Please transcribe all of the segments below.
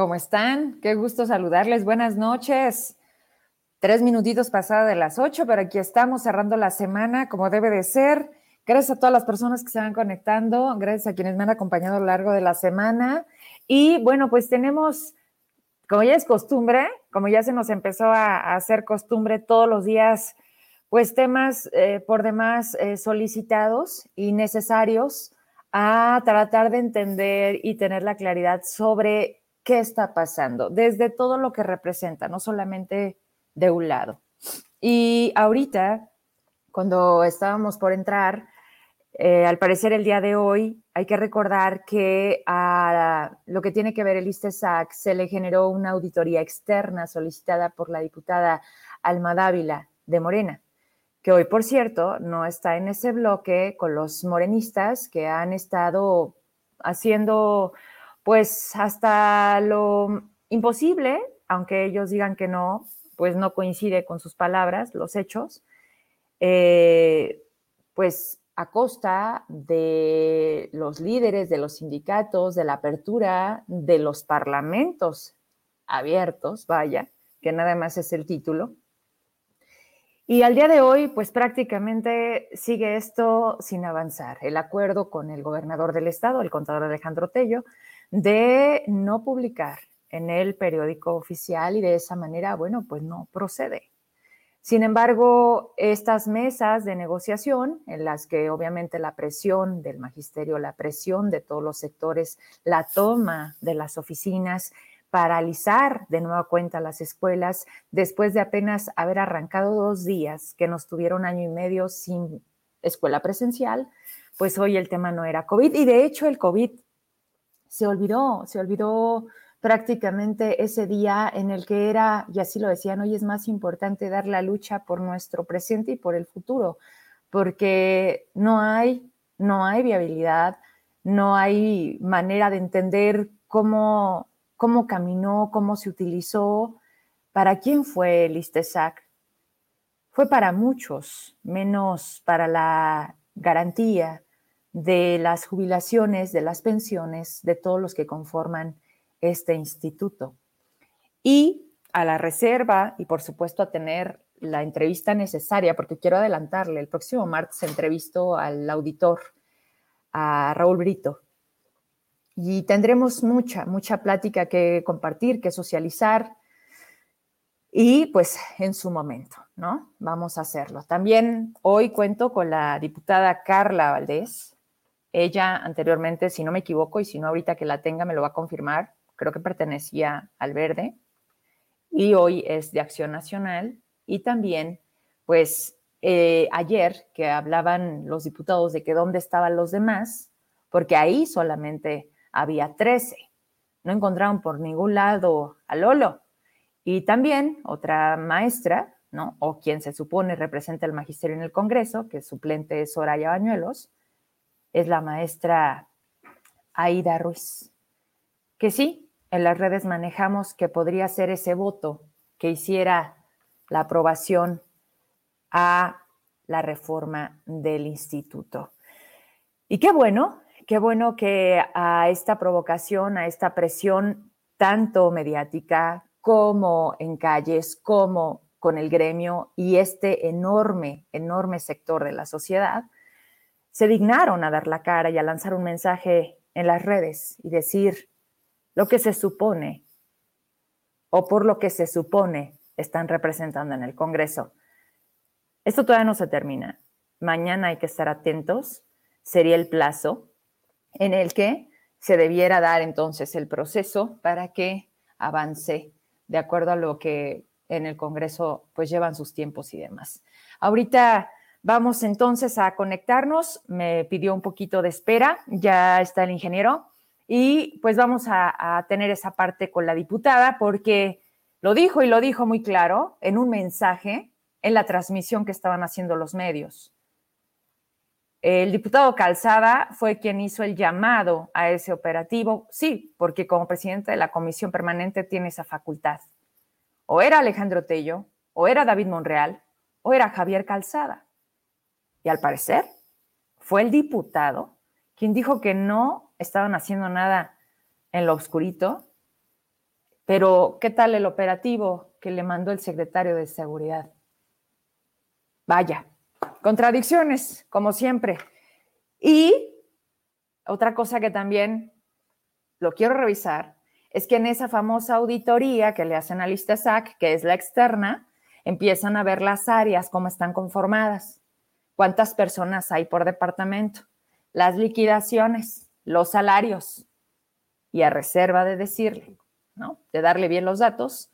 ¿Cómo están? Qué gusto saludarles. Buenas noches. Tres minutitos pasada de las ocho, pero aquí estamos cerrando la semana como debe de ser. Gracias a todas las personas que se van conectando, gracias a quienes me han acompañado a lo largo de la semana. Y bueno, pues tenemos, como ya es costumbre, como ya se nos empezó a, hacer costumbre todos los días, pues temas eh, por demás eh, solicitados y necesarios a tratar de entender y tener la claridad sobre qué está pasando, desde todo lo que representa, no solamente de un lado. Y ahorita, cuando estábamos por entrar, eh, al parecer el día de hoy hay que recordar que a lo que tiene que ver el ISTESAC se le generó una auditoría externa solicitada por la diputada Alma Dávila de Morena que hoy, por cierto, no está en ese bloque con los morenistas que han estado haciendo, pues, hasta lo imposible, aunque ellos digan que no, pues no coincide con sus palabras, los hechos, eh, pues a costa de los líderes de los sindicatos, de la apertura de los parlamentos abiertos, vaya, que nada más es el título, y al día de hoy, pues prácticamente sigue esto sin avanzar. El acuerdo con el gobernador del estado, el contador Alejandro Tello, de no publicar en el periódico oficial y de esa manera, bueno, pues no procede. Sin embargo, estas mesas de negociación, en las que obviamente la presión del magisterio, la presión de todos los sectores, la toma de las oficinas paralizar de nueva cuenta las escuelas después de apenas haber arrancado dos días que nos tuvieron año y medio sin escuela presencial, pues hoy el tema no era COVID y de hecho el COVID se olvidó, se olvidó prácticamente ese día en el que era, y así lo decían, hoy es más importante dar la lucha por nuestro presente y por el futuro, porque no hay, no hay viabilidad, no hay manera de entender cómo cómo caminó, cómo se utilizó, para quién fue el ISTESAC. Fue para muchos, menos para la garantía de las jubilaciones, de las pensiones, de todos los que conforman este instituto. Y a la reserva y por supuesto a tener la entrevista necesaria, porque quiero adelantarle, el próximo martes entrevisto al auditor, a Raúl Brito, y tendremos mucha, mucha plática que compartir, que socializar y pues en su momento, ¿no? Vamos a hacerlo. También hoy cuento con la diputada Carla Valdés. Ella anteriormente, si no me equivoco, y si no ahorita que la tenga me lo va a confirmar, creo que pertenecía al Verde y hoy es de Acción Nacional. Y también, pues eh, ayer que hablaban los diputados de que dónde estaban los demás, porque ahí solamente había 13. No encontraron por ningún lado a Lolo. Y también otra maestra, ¿no? O quien se supone representa el magisterio en el Congreso, que suplente es Soraya Bañuelos, es la maestra Aida Ruiz. Que sí, en las redes manejamos que podría ser ese voto que hiciera la aprobación a la reforma del instituto. Y qué bueno qué bueno que a esta provocación, a esta presión tanto mediática como en calles, como con el gremio y este enorme, enorme sector de la sociedad, se dignaron a dar la cara y a lanzar un mensaje en las redes y decir lo que se supone o por lo que se supone están representando en el Congreso. Esto todavía no se termina. Mañana hay que estar atentos. Sería el plazo en el que se debiera dar entonces el proceso para que avance de acuerdo a lo que en el Congreso pues llevan sus tiempos y demás. Ahorita vamos entonces a conectarnos, me pidió un poquito de espera, ya está el ingeniero y pues vamos a, tener esa parte con la diputada porque lo dijo y lo dijo muy claro en un mensaje en la transmisión que estaban haciendo los medios. El diputado Calzada fue quien hizo el llamado a ese operativo, sí, porque como presidente de la comisión permanente tiene esa facultad. O era Alejandro Tello, o era David Monreal, o era Javier Calzada. Y al parecer fue el diputado quien dijo que no estaban haciendo nada en lo oscurito Pero, ¿qué tal el operativo que le mandó el secretario de Seguridad? Vaya, contradicciones, como siempre. Y otra cosa que también lo quiero revisar es que en esa famosa auditoría que le hacen a Lista SAC, que es la externa, empiezan a ver las áreas, cómo están conformadas, cuántas personas hay por departamento, las liquidaciones, los salarios, y a reserva de decirle, ¿no? De darle bien los datos,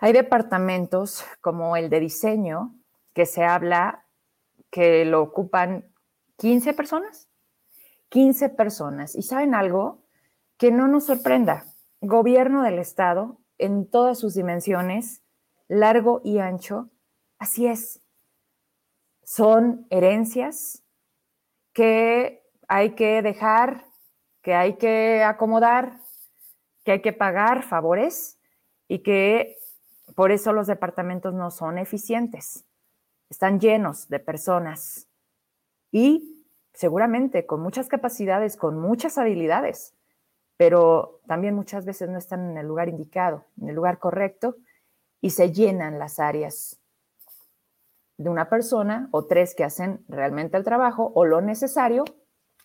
hay departamentos como el de diseño que se habla que lo ocupan 15 personas, 15 personas. ¿Y saben algo? Que no nos sorprenda. Gobierno del Estado en todas sus dimensiones, largo y ancho, así es. Son herencias que hay que dejar, que hay que acomodar, que hay que pagar favores y que por eso los departamentos no son eficientes. Están llenos de personas y seguramente con muchas capacidades, con muchas habilidades, pero también muchas veces no están en el lugar indicado, en el lugar correcto y se llenan las áreas de una persona o tres que hacen realmente el trabajo o lo necesario.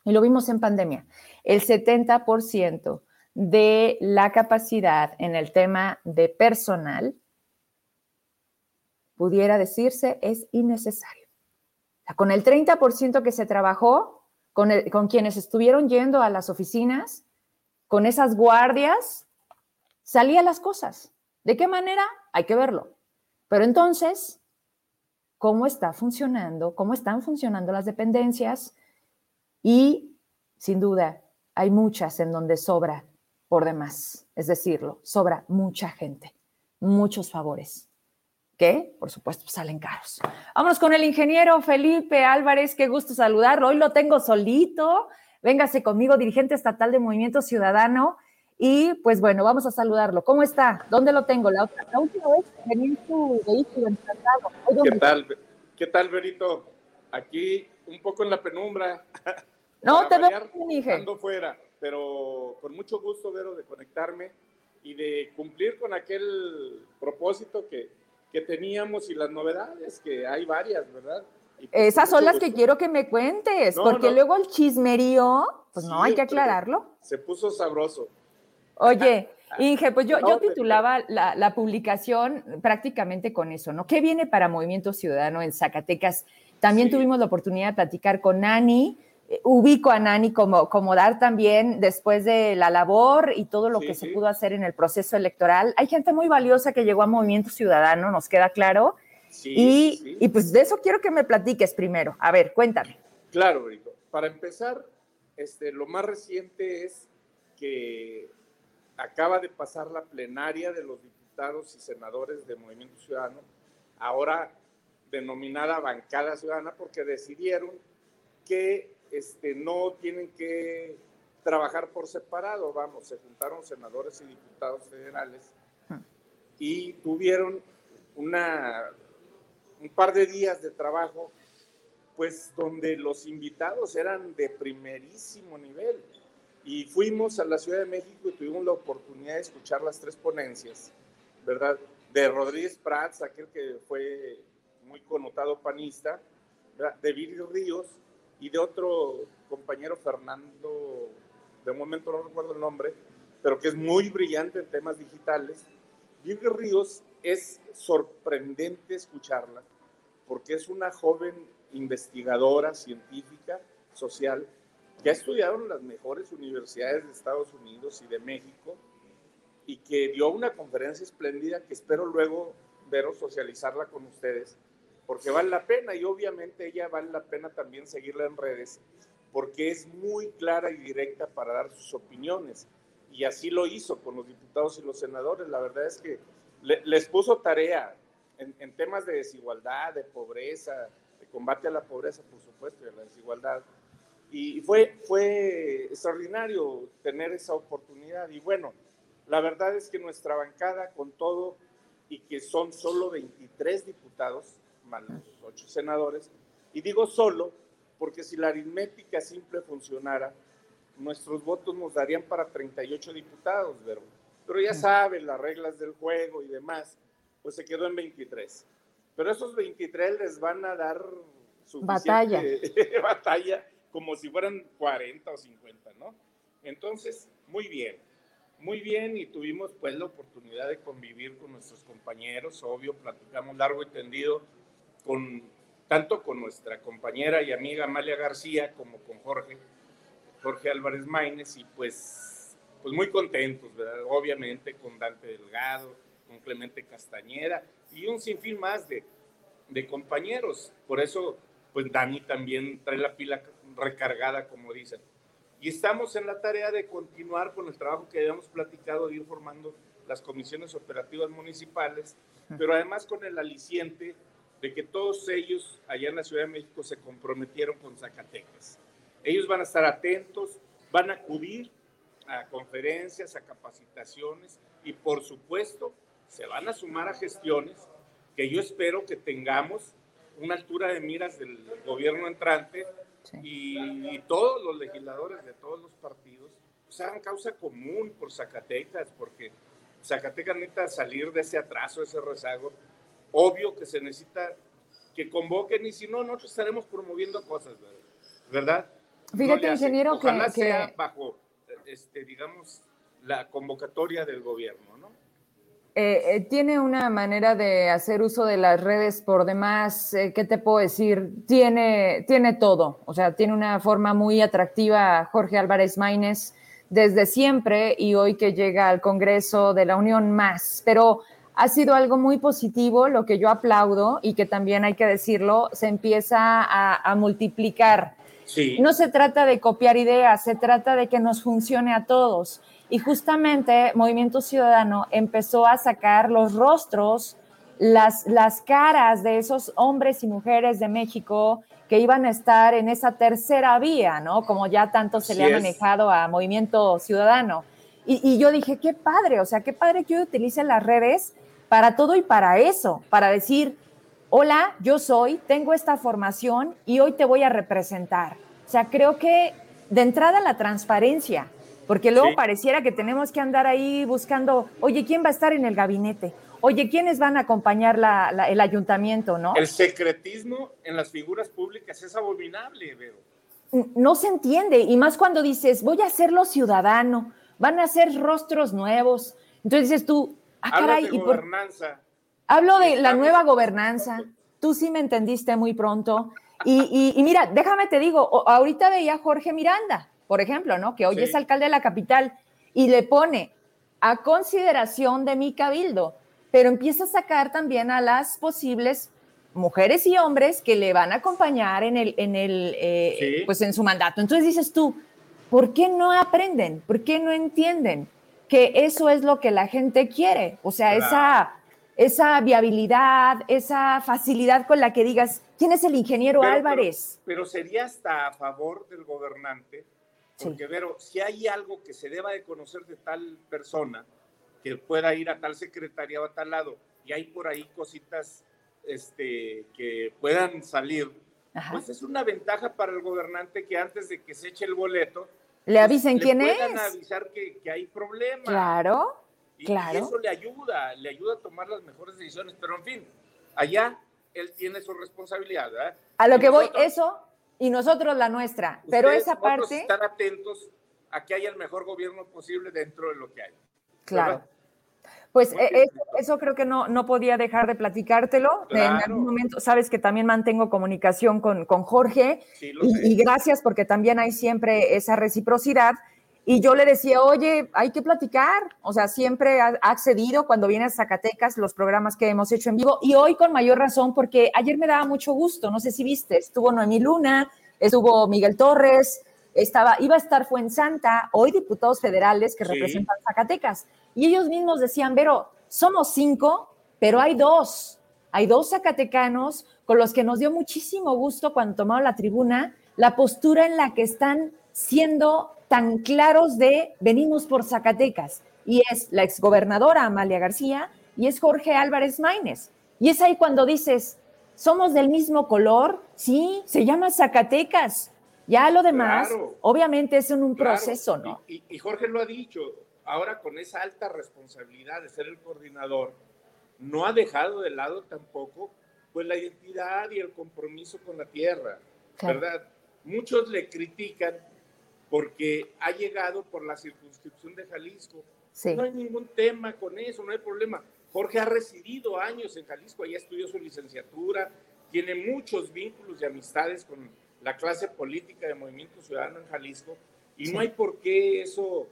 Y lo vimos en pandemia. El 70% de la capacidad en el tema de personal, pudiera decirse, es innecesario. con el 30% que se trabajó, con, con quienes estuvieron yendo a las oficinas, con esas guardias, salían las cosas. ¿De qué manera? Hay que verlo. Pero entonces, ¿cómo está funcionando? ¿Cómo están funcionando las dependencias? Y, sin duda, hay muchas en donde sobra por demás. Es decirlo, sobra mucha gente, muchos favores, que por supuesto salen caros. Vámonos con el ingeniero Felipe Álvarez, qué gusto saludarlo. Hoy lo tengo solito. Véngase conmigo, dirigente estatal de Movimiento Ciudadano. Y pues bueno, vamos a saludarlo. ¿Cómo está? ¿Dónde lo tengo? La, última vez venía en su vehículo tratado. ¿Qué tal? ¿Qué tal, Berito? Aquí un poco en la penumbra. No, te veo bien, Ando fuera pero con mucho gusto, Vero, de conectarme y de cumplir con aquel propósito que, que teníamos y las novedades, que hay varias, ¿verdad? Pues, Esas son las que quiero que me cuentes, porque luego el chismerío, pues no, hay que aclararlo. Se puso sabroso. Oye, Inge, pues yo, yo titulaba la, la, publicación prácticamente con eso, ¿no? ¿Qué viene para Movimiento Ciudadano en Zacatecas? También tuvimos la oportunidad de platicar con Nani, ubico a Nani como, como dar también después de la labor y todo lo que se pudo hacer en el proceso electoral. Hay gente muy valiosa que llegó a Movimiento Ciudadano, nos queda claro. y, y, pues de eso quiero que me platiques primero. A ver, cuéntame. Claro, Brito. Para empezar, este, lo más reciente es que acaba de pasar la plenaria de los diputados y senadores de Movimiento Ciudadano, ahora denominada bancada ciudadana, porque decidieron que este, no tienen que trabajar por separado, vamos, se juntaron senadores y diputados federales y tuvieron una, un par de días de trabajo, pues donde los invitados eran de primerísimo nivel. Y fuimos a la Ciudad de México y tuvimos la oportunidad de escuchar las tres ponencias, ¿verdad? De Rodríguez Prats, aquel que fue muy connotado panista, de Viri Ríos, y de otro compañero Fernando, de momento no recuerdo el nombre, pero que es muy brillante en temas digitales. Virgen Ríos es sorprendente escucharla porque es una joven investigadora científica, social, que ha estudiado en las mejores universidades de Estados Unidos y de México y que dio una conferencia espléndida que espero luego veros socializarla con ustedes porque vale la pena y obviamente ella vale la pena también seguirla en redes porque es muy clara y directa para dar sus opiniones y así lo hizo con los diputados y los senadores. La verdad es que les puso tarea en, temas de desigualdad, de pobreza, de combate a la pobreza, por supuesto, y a la desigualdad. Y fue, fue extraordinario tener esa oportunidad. Y bueno, la verdad es que nuestra bancada, con todo, y que son solo 23 diputados, más los ocho senadores. Y digo solo porque si la aritmética simple funcionara, nuestros votos nos darían para 38 diputados, pero pero ya sabe las reglas del juego y demás, pues se quedó en 23. Pero esos 23 les van a dar su batalla. batalla como si fueran 40 o 50, ¿no? Entonces, muy bien, muy bien y tuvimos pues la oportunidad de convivir con nuestros compañeros, obvio, platicamos largo y tendido con tanto con nuestra compañera y amiga Amalia García como con Jorge, Jorge Álvarez Maínez y pues, pues muy contentos, ¿verdad? Obviamente con Dante Delgado, con Clemente Castañeda y un sinfín más de, de compañeros. Por eso, pues Dani también trae la pila recargada, como dicen. Y estamos en la tarea de continuar con el trabajo que habíamos platicado de ir formando las comisiones operativas municipales, pero además con el aliciente de que todos ellos allá en la Ciudad de México se comprometieron con Zacatecas. Ellos van a estar atentos, van a acudir a conferencias, a capacitaciones y por supuesto se van a sumar a gestiones que yo espero que tengamos una altura de miras del gobierno entrante y, todos los legisladores de todos los partidos pues, hagan causa común por Zacatecas, porque Zacatecas necesita salir de ese atraso, ese rezago. Obvio que se necesita que convoquen y si no, nosotros estaremos promoviendo cosas, ¿verdad? Fíjate, ingeniero, Ojalá que, sea bajo, este, digamos, la convocatoria del gobierno, ¿no? Eh, eh, tiene una manera de hacer uso de las redes por demás, eh, ¿qué te puedo decir? Tiene, tiene todo, o sea, tiene una forma muy atractiva Jorge Álvarez Maínez desde siempre y hoy que llega al Congreso de la Unión más, pero ha sido algo muy positivo, lo que yo aplaudo y que también hay que decirlo, se empieza a, multiplicar. No se trata de copiar ideas, se trata de que nos funcione a todos. Y justamente Movimiento Ciudadano empezó a sacar los rostros, las, las caras de esos hombres y mujeres de México que iban a estar en esa tercera vía, ¿no? Como ya tanto se le ha manejado a Movimiento Ciudadano. Y, y, yo dije, qué padre, o sea, qué padre que hoy utilicen las redes para todo y para eso, para decir, hola, yo soy, tengo esta formación y hoy te voy a representar. O sea, creo que de entrada la transparencia, porque luego pareciera que tenemos que andar ahí buscando, oye, ¿quién va a estar en el gabinete? Oye, ¿quiénes van a acompañar el ayuntamiento, no? El secretismo en las figuras públicas es abominable, Vero. No se entiende, y más cuando dices, voy a hacerlo ciudadano, van a ser rostros nuevos. Entonces dices tú, ah, caray. de gobernanza. Hablo de la nueva gobernanza. Tú sí me entendiste muy pronto. Y, y mira, déjame te digo, ahorita veía a Jorge Miranda por ejemplo, ¿no? Que hoy es alcalde de la capital y le pone a consideración de mi cabildo, pero empieza a sacar también a las posibles mujeres y hombres que le van a acompañar en el, en el, eh, pues en su mandato. Entonces dices tú, ¿por qué no aprenden? ¿Por qué no entienden que eso es lo que la gente quiere? O sea, esa, esa viabilidad, esa facilidad con la que digas, ¿quién es el ingeniero Álvarez? pero sería hasta a favor del gobernante porque, Vero, si hay algo que se deba de conocer de tal persona, que pueda ir a tal secretaría o a tal lado, y hay por ahí cositas este, que puedan salir, pues es una ventaja para el gobernante que antes de que se eche el boleto, le avisen quién es. Puedan avisar que, que, hay problemas. Claro, y, claro. Y eso le ayuda, le ayuda a tomar las mejores decisiones. Pero en fin, allá él tiene su responsabilidad. ¿verdad? A lo que voy, eso y nosotros la nuestra. Pero esa parte... Estar atentos a que haya el mejor gobierno posible dentro de lo que hay. Claro. Pues eh, eso, creo que no, no podía dejar de platicártelo. En algún momento, sabes que también mantengo comunicación con, con Jorge y, y, gracias porque también hay siempre esa reciprocidad. Y yo le decía, oye, hay que platicar. O sea, siempre ha accedido cuando viene a Zacatecas los programas que hemos hecho en vivo. Y hoy con mayor razón, porque ayer me daba mucho gusto. No sé si viste, estuvo Noemí Luna, estuvo Miguel Torres, estaba, iba a estar Fuensanta, hoy diputados federales que representan Zacatecas. Y ellos mismos decían, pero somos cinco, pero hay dos. Hay dos zacatecanos con los que nos dio muchísimo gusto cuando tomaron la tribuna, la postura en la que están siendo tan claros de venimos por Zacatecas. Y es la exgobernadora Amalia García y es Jorge Álvarez Maínez. Y es ahí cuando dices, somos del mismo color, sí, se llama Zacatecas. Ya lo demás, obviamente es en un proceso, ¿no? Y, Jorge lo ha dicho, ahora con esa alta responsabilidad de ser el coordinador, no ha dejado de lado tampoco pues la identidad y el compromiso con la tierra, ¿verdad? Muchos le critican porque ha llegado por la circunscripción de Jalisco. No hay ningún tema con eso, no hay problema. Jorge ha residido años en Jalisco, allá estudió su licenciatura, tiene muchos vínculos y amistades con la clase política de Movimiento Ciudadano en Jalisco y no hay por qué eso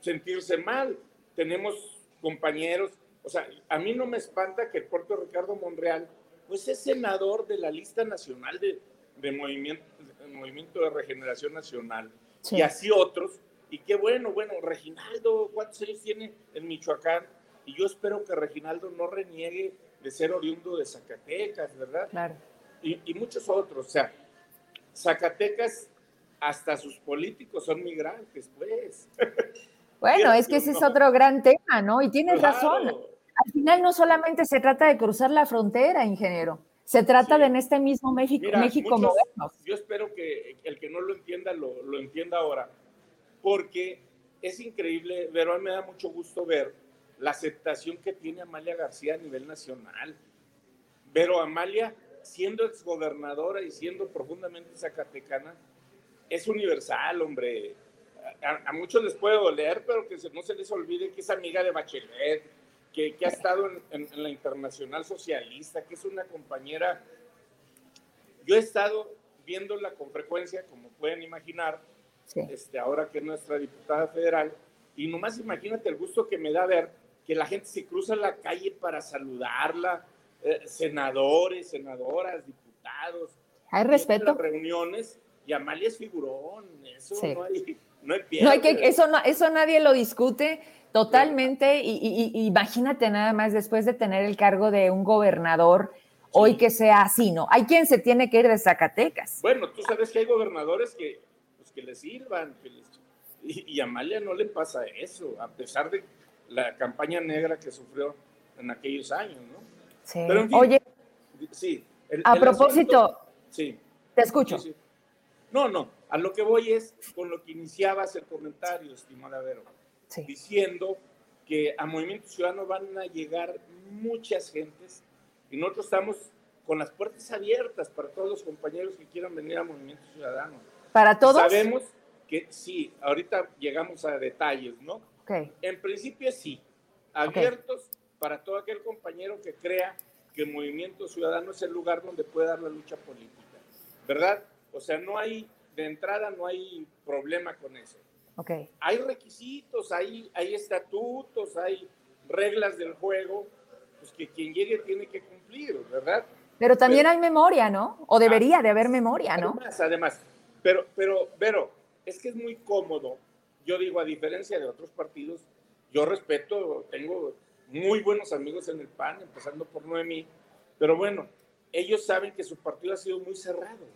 sentirse mal. Tenemos compañeros, o sea, a mí no me espanta que el puerto Ricardo Monreal, pues es senador de la lista nacional de, de movimiento, movimiento de Regeneración Nacional y así otros. Y qué bueno, bueno, Reginaldo, ¿cuántos años tiene en Michoacán? Y yo espero que Reginaldo no reniegue de ser oriundo de Zacatecas, ¿verdad? Claro. Y, y muchos otros. O sea, Zacatecas, hasta sus políticos son migrantes, pues. Bueno, es que ese es otro gran tema, ¿no? Y tienes razón. Al final no solamente se trata de cruzar la frontera, ingeniero. Se trata de en este mismo México, México Yo espero que el que no lo entienda lo, lo entienda ahora, porque es increíble, pero a mí me da mucho gusto ver la aceptación que tiene Amalia García a nivel nacional. Pero Amalia, siendo exgobernadora y siendo profundamente zacatecana, es universal, hombre. A, muchos les puede doler, pero que no se les olvide que es amiga de Bachelet, que, ha estado en, la Internacional Socialista, que es una compañera. Yo he estado viéndola con frecuencia, como pueden imaginar, este, ahora que es nuestra diputada federal, y nomás imagínate el gusto que me da ver que la gente se cruza la calle para saludarla, eh, senadores, senadoras, diputados. Hay respeto. reuniones y Amalia es figurón, eso no hay, no hay, no hay que, eso, no, eso nadie lo discute totalmente y, imagínate nada más después de tener el cargo de un gobernador, hoy que sea así, ¿no? Hay quien se tiene que ir de Zacatecas. Bueno, tú sabes que hay gobernadores que, pues, que le sirvan, y, y a Amalia no le pasa eso, a pesar de la campaña negra que sufrió en aquellos años, ¿no? Sí. Oye, sí. a propósito, sí. Te escucho. No, no, a lo que voy es con lo que iniciabas el comentario, estimada Vero, diciendo que a Movimiento Ciudadano van a llegar muchas gentes y nosotros estamos con las puertas abiertas para todos los compañeros que quieran venir a Movimiento Ciudadano. ¿Para todos? Sabemos que sí, ahorita llegamos a detalles, ¿no? En principio sí, abiertos para todo aquel compañero que crea que Movimiento Ciudadano es el lugar donde puede dar la lucha política, ¿verdad? O sea, no hay, de entrada no hay problema con eso. Okay. Hay requisitos, hay, hay estatutos, hay reglas del juego, pues que quien llegue tiene que cumplir, ¿verdad? Pero también hay memoria, ¿no? O debería de haber memoria, ¿no? Además, además. Pero, pero, pero, es que es muy cómodo yo digo, a diferencia de otros partidos, yo respeto, tengo muy buenos amigos en el PAN, empezando por Noemí, pero bueno, ellos saben que su partido ha sido muy cerrado.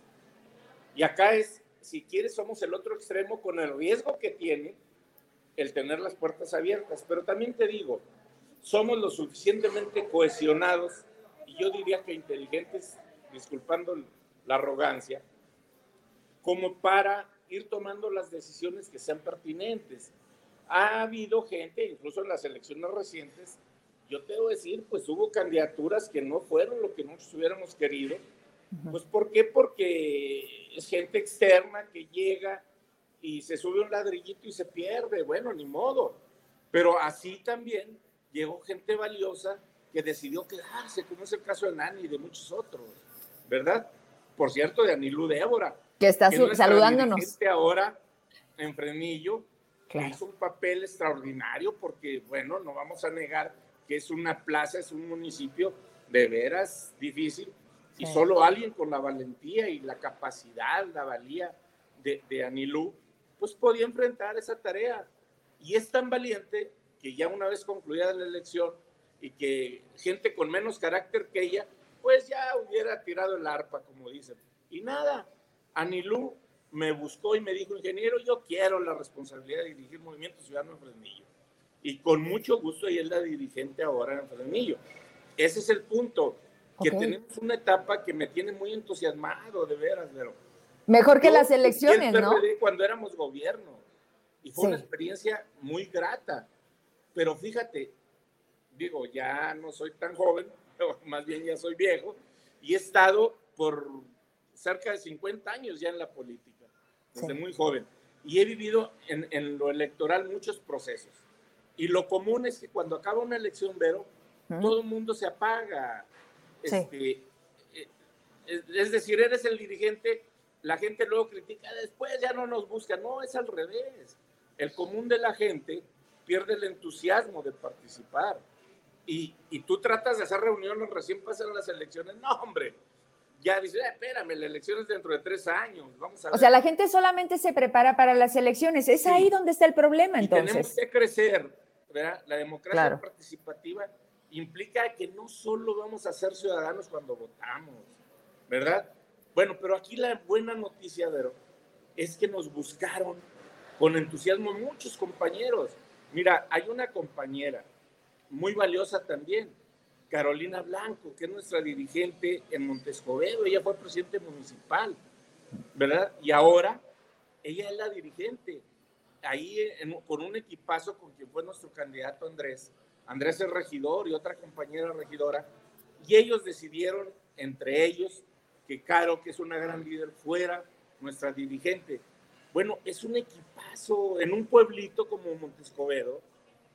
Y acá es, si quieres, somos el otro extremo con el riesgo que tiene el tener las puertas abiertas. Pero también te digo, somos lo suficientemente cohesionados y yo diría que inteligentes, disculpando la arrogancia, como para ir tomando las decisiones que sean pertinentes. Ha habido gente, incluso en las elecciones recientes, yo te a decir, pues hubo candidaturas que no fueron lo que nosotros hubiéramos querido. Pues ¿por qué? Porque es gente externa que llega y se sube un ladrillito y se pierde. Bueno, ni modo. Pero así también llegó gente valiosa que decidió quedarse, como es el caso de Nani y de muchos otros, ¿verdad? Por cierto, de Anilú Débora, que está saludándonos. ahora en Frenillo, que hizo un papel extraordinario porque, bueno, no vamos a negar que es una plaza, es un municipio de veras difícil y solo alguien con la valentía y la capacidad, la valía de, de Anilú, pues podía enfrentar esa tarea. Y es tan valiente que ya una vez concluida la elección y que gente con menos carácter que ella, pues ya hubiera tirado el arpa, como dicen. Y nada, Anilú me buscó y me dijo, ingeniero, yo quiero la responsabilidad de dirigir Movimiento Ciudadano en Fresnillo. Y con mucho gusto ella es la dirigente ahora en Fresnillo. Ese es el punto, que tenemos una etapa que me tiene muy entusiasmado, de veras, pero... Mejor que las elecciones, ¿no? Cuando éramos gobierno. Y fue una experiencia muy grata. pero fíjate, digo, ya no soy tan joven, más bien ya soy viejo, y he estado por cerca de 50 años ya en la política, desde muy joven, y he vivido en, en, lo electoral muchos procesos. Y lo común es que cuando acaba una elección, Vero, todo el mundo se apaga. Este, eh, es decir, eres el dirigente, la gente luego critica, después ya no nos busca. No, es al revés. El común de la gente pierde el entusiasmo de participar. Y, y tú tratas de hacer reuniones, recién pasan las elecciones. No, hombre, ya dice, ah, espérame, la elección es dentro de tres años. Vamos a O sea, la gente solamente se prepara para las elecciones. Es ahí donde está el problema, entonces. tenemos que crecer, ¿verdad? La democracia participativa implica que no solo vamos a ser ciudadanos cuando votamos, ¿verdad? Bueno, pero aquí la buena noticia, Vero, es que nos buscaron con entusiasmo muchos compañeros. Mira, hay una compañera muy valiosa también, Carolina Blanco, que es nuestra dirigente en Montescovedo, ella fue presidente municipal, ¿verdad? Y ahora ella es la dirigente, ahí con un equipazo con quien fue nuestro candidato Andrés, Andrés es regidor y otra compañera regidora, y ellos decidieron entre ellos que Caro, que es una gran líder, fuera nuestra dirigente. Bueno, es un equipazo en un pueblito como Montescovedo.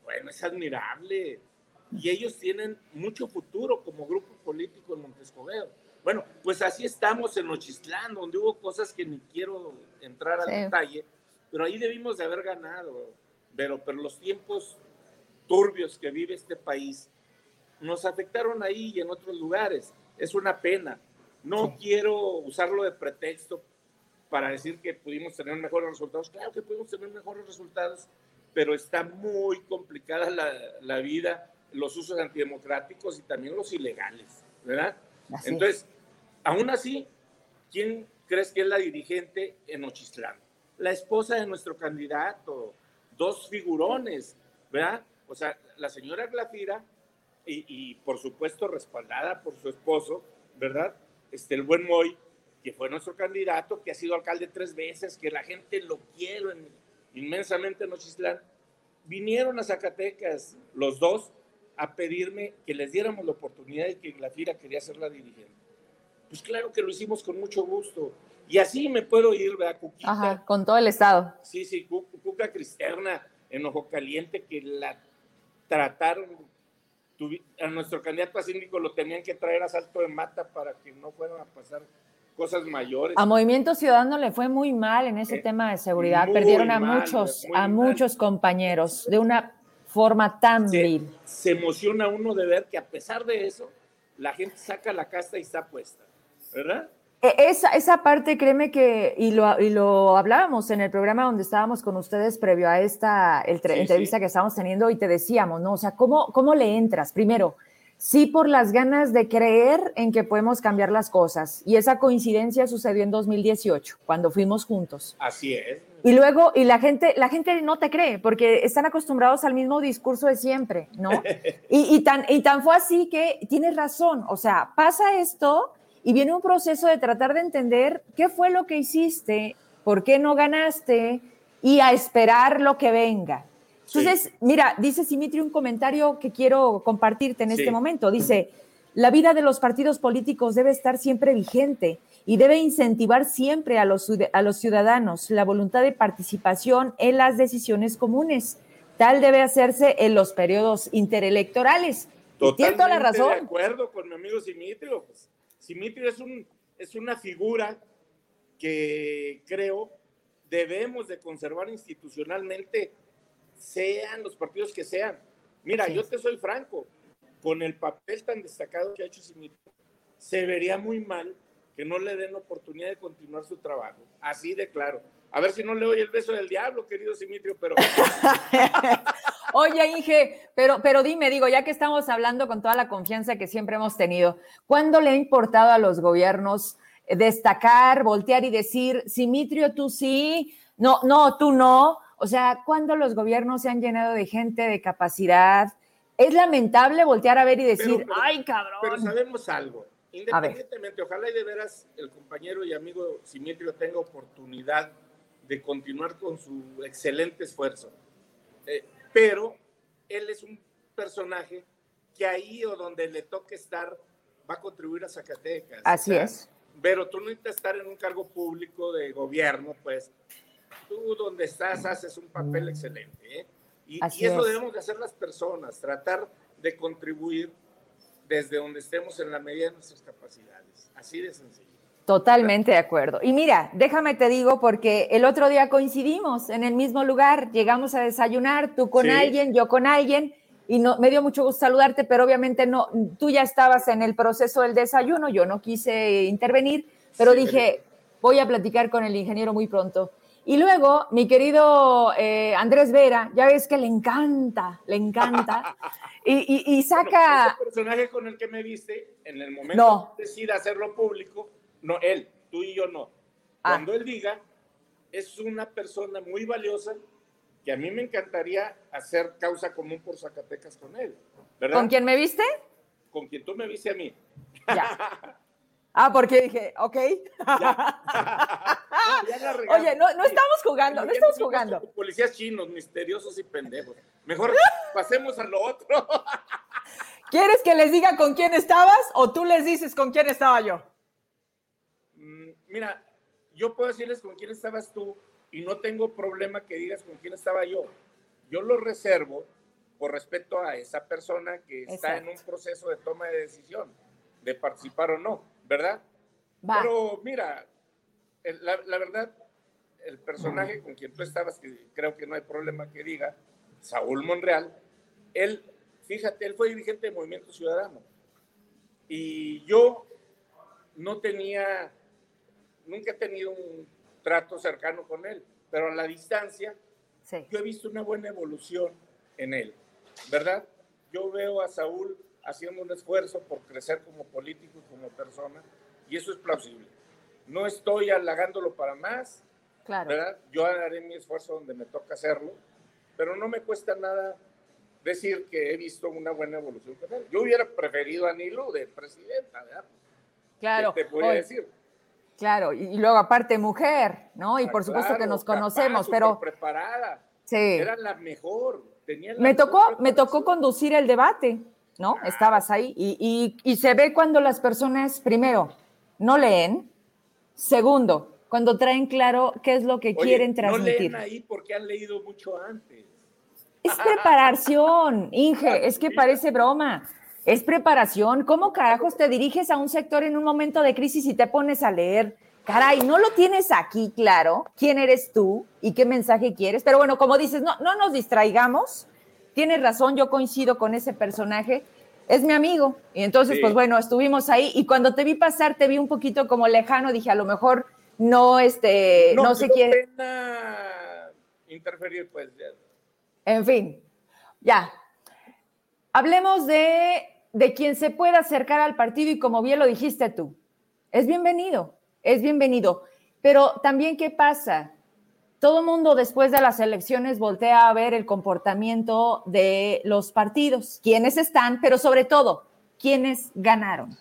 Bueno, es admirable. Y ellos tienen mucho futuro como grupo político en Montescovedo. Bueno, pues así estamos en Nochistlán, donde hubo cosas que ni quiero entrar al detalle, pero ahí debimos de haber ganado. Pero, pero los tiempos turbios que vive este país nos afectaron ahí y en otros lugares. Es una pena. No quiero usarlo de pretexto para decir que pudimos tener mejores resultados. Claro que pudimos tener mejores resultados, pero está muy complicada la, la vida, los usos antidemocráticos y también los ilegales, ¿verdad? Entonces, aún así, ¿quién crees que es la dirigente en Ochistlán? La esposa de nuestro candidato, dos figurones, ¿verdad? O sea, la señora Glafira, y, por supuesto respaldada por su esposo, ¿verdad? Este, el buen Moy, que fue nuestro candidato, que ha sido alcalde tres veces, que la gente lo quiere inmensamente en Ochislán, vinieron a Zacatecas los dos a pedirme que les diéramos la oportunidad y que Glafira quería ser la dirigente. Pues claro que lo hicimos con mucho gusto. Y así me puedo ir, ¿verdad, Cuquita? Ajá, con todo el estado. Sí, sí, Cuca Cristerna, en Ojo Caliente, que la trataron, a nuestro candidato a síndico lo tenían que traer a salto de mata para que no fueran a pasar cosas mayores. A Movimiento Ciudadano le fue muy mal en ese eh, tema de seguridad. Perdieron a muchos, a muchos compañeros de una forma tan vil. Se emociona uno de ver que a pesar de eso, la gente saca la casta y está puesta, ¿verdad? E, esa, esa parte, créeme que, y lo, y lo hablábamos en el programa donde estábamos con ustedes previo a esta entrevista que estábamos teniendo y te decíamos, ¿no? O sea, ¿cómo, ¿cómo le entras? Primero, sí por las ganas de creer en que podemos cambiar las cosas. Y esa coincidencia sucedió en 2018, cuando fuimos juntos. Así es. Y luego, y la gente, la gente no te cree, porque están acostumbrados al mismo discurso de siempre, ¿no? y, y, tan, y tan fue así que tienes razón, o sea, pasa esto y viene un proceso de tratar de entender qué fue lo que hiciste, por qué no ganaste y a esperar lo que venga. Entonces, mira, dice Simitri un comentario que quiero compartirte en este momento. Dice, la vida de los partidos políticos debe estar siempre vigente y debe incentivar siempre a los, a los ciudadanos la voluntad de participación en las decisiones comunes. Tal debe hacerse en los periodos interelectorales. Totalmente la razón. de acuerdo con mi amigo Simitrio. Pues, Simitrio es, un, es una figura que creo debemos de conservar institucionalmente, sean los partidos que sean. Mira, yo te soy franco, con el papel tan destacado que ha hecho Simitrio, se vería muy mal que no le den oportunidad de continuar su trabajo. Así de claro. A ver si no le doy el beso del diablo, querido Simitrio, pero... Oye, Inge, pero, pero dime, digo, ya que estamos hablando con toda la confianza que siempre hemos tenido, ¿cuándo le ha importado a los gobiernos destacar, voltear y decir, Simitrio, tú sí, no, no, tú no? O sea, ¿cuándo los gobiernos se han llenado de gente de capacidad? Es lamentable voltear a ver y decir, ay, cabrón. Pero sabemos algo. Independientemente, ojalá y de veras el compañero y amigo Simitrio tenga oportunidad de continuar con su excelente esfuerzo. Eh, pero él es un personaje que ahí o donde le toque estar va a contribuir a Zacatecas. Así es. Pero tú no necesitas estar en un cargo público de gobierno, pues tú donde estás haces un papel excelente. ¿eh? Y, y, eso debemos de hacer las personas, tratar de contribuir desde donde estemos en la medida de nuestras capacidades. Así de sencillo. Totalmente de acuerdo. Y mira, déjame te digo, porque el otro día coincidimos en el mismo lugar, llegamos a desayunar, tú con alguien, yo con alguien, y no, me dio mucho gusto saludarte, pero obviamente no, tú ya estabas en el proceso del desayuno, yo no quise intervenir, pero dije, voy a platicar con el ingeniero muy pronto. Y luego, mi querido eh, Andrés Vera, ya ves que le encanta, le encanta, y, saca... ese personaje con el que me viste, en el momento de decir hacerlo público, no él, tú y yo no. Ah. Cuando él diga, es una persona muy valiosa que a mí me encantaría hacer causa común por Zacatecas con él. ¿verdad? ¿Con quién me viste? Con quien tú me viste a mí. Ya. Ah, porque dije, ok. Oye, no, no estamos jugando, no estamos jugando. Policías chinos, misteriosos y pendejos. Mejor pasemos a lo otro. ¿Quieres que les diga con quién estabas o tú les dices con quién estaba yo? Mira, yo puedo decirles con quién estabas tú y no tengo problema que digas con quién estaba yo. Yo lo reservo por respeto a esa persona que está en un proceso de toma de decisión, de participar o no, ¿verdad? Pero mira, la, la, verdad, el personaje con quien tú estabas, que creo que no hay problema que diga, Saúl Monreal, él, fíjate, él fue dirigente de Movimiento Ciudadano. Y yo no tenía nunca he tenido un trato cercano con él, pero a la distancia yo he visto una buena evolución en él, ¿verdad? Yo veo a Saúl haciendo un esfuerzo por crecer como político y como persona, y eso es plausible. No estoy halagándolo para más, claro. ¿verdad? Yo haré mi esfuerzo donde me toca hacerlo, pero no me cuesta nada decir que he visto una buena evolución con él. Yo hubiera preferido a Nilo de presidenta, ¿verdad? Claro. ¿Qué te voy a decir? Claro, y, luego aparte mujer, ¿no? Y ah, por supuesto que nos conocemos, pero preparada. Sí. Era la mejor. Tenía me tocó, me tocó conducir el debate, ¿no? Estabas ahí y, y, se ve cuando las personas, primero, no leen, segundo, cuando traen claro qué es lo que quieren transmitir. No leen ahí porque han leído mucho antes. Es preparación, Inge, es que parece broma es preparación. ¿Cómo carajos te diriges a un sector en un momento de crisis y te pones a leer? Caray, no lo tienes aquí claro. ¿Quién eres tú y qué mensaje quieres? Pero bueno, como dices, no, no nos distraigamos. Tienes razón, yo coincido con ese personaje. Es mi amigo. Y entonces, pues bueno, estuvimos ahí y cuando te vi pasar, te vi un poquito como lejano. Dije, a lo mejor no, este, no, no se quiere. interferir, pues. En fin, ya. Hablemos de de quien se pueda acercar al partido y como bien lo dijiste tú, es bienvenido, es bienvenido. Pero también, ¿qué pasa? Todo mundo después de las elecciones voltea a ver el comportamiento de los partidos, quiénes están, pero sobre todo, quiénes ganaron.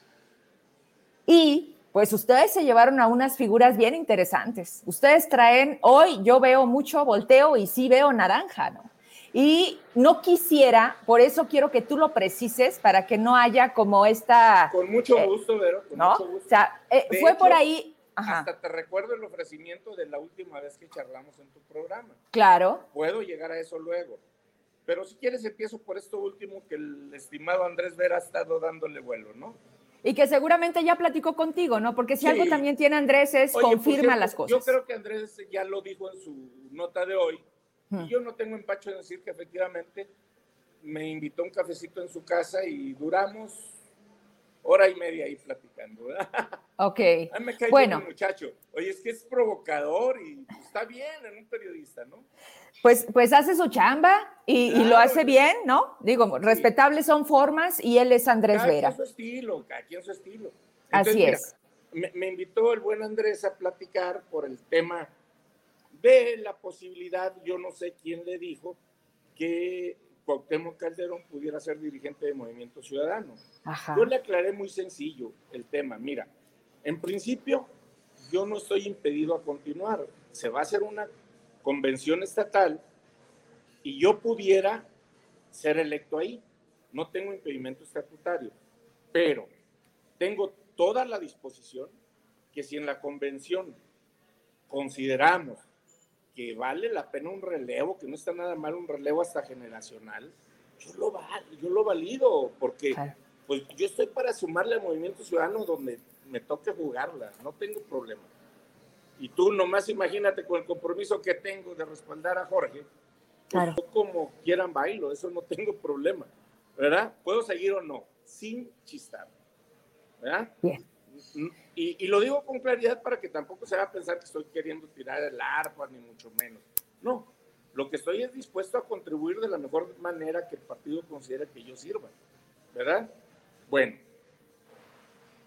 Y pues ustedes se llevaron a unas figuras bien interesantes. Ustedes traen, hoy yo veo mucho volteo y sí veo naranja, ¿no? Y no quisiera, por eso quiero que tú lo precises para que no haya como esta... Con mucho eh, gusto, Vero. Con ¿no? Mucho gusto. O sea, eh, fue por ahí... Hasta te recuerdo el ofrecimiento de la última vez que charlamos en tu programa. Claro. Puedo llegar a eso luego. Pero si quieres empiezo por esto último que el estimado Andrés Vera ha estado dándole vuelo, ¿no? Y que seguramente ya platicó contigo, ¿no? Porque si algo también tiene Andrés es confirma las cosas. Yo creo que Andrés ya lo dijo en su nota de hoy, y yo no tengo empacho en decir que efectivamente me invitó un cafecito en su casa y duramos hora y media ahí platicando. Ok. me cae bueno. bien muchacho. Oye, es que es provocador y está bien en un periodista, ¿no? Pues, pues hace su chamba y, lo hace bien, ¿no? Digo, respetables son formas y él es Andrés cada Vera. Quien su estilo, cada quien su estilo. Así es. me, me invitó el buen Andrés a platicar por el tema ve la posibilidad, yo no sé quién le dijo, que Cuauhtémoc Calderón pudiera ser dirigente de Movimiento Ciudadano. Yo le aclaré muy sencillo el tema. Mira, en principio, yo no estoy impedido a continuar. Se va a hacer una convención estatal y yo pudiera ser electo ahí. No tengo impedimento estatutario, pero tengo toda la disposición que si en la convención consideramos que vale la pena un relevo, que no está nada mal un relevo hasta generacional, yo lo, yo lo valido, porque pues yo estoy para sumarle al movimiento ciudadano donde me toque jugarla, no tengo problema. Y tú nomás imagínate con el compromiso que tengo de respaldar a Jorge, pues como quieran bailo, eso no tengo problema, ¿verdad? Puedo seguir o no, sin chistar, ¿verdad? Bien. Y, lo digo con claridad para que tampoco se va a pensar que estoy queriendo tirar el arpa, ni mucho menos. No, lo que estoy es dispuesto a contribuir de la mejor manera que el partido considera que yo sirva, ¿verdad? Bueno,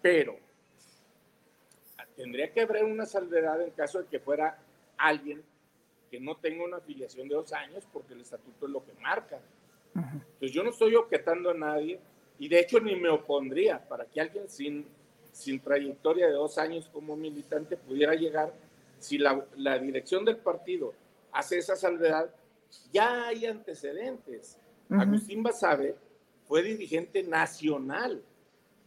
pero tendría que haber una salvedad en caso de que fuera alguien que no tenga una afiliación de dos años, porque el estatuto es lo que marca. Entonces yo no estoy objetando a nadie y de hecho ni me opondría para que alguien sin sin trayectoria de dos años como militante pudiera llegar, si la, la dirección del partido hace esa salvedad, ya hay antecedentes. Agustín Basabe fue dirigente nacional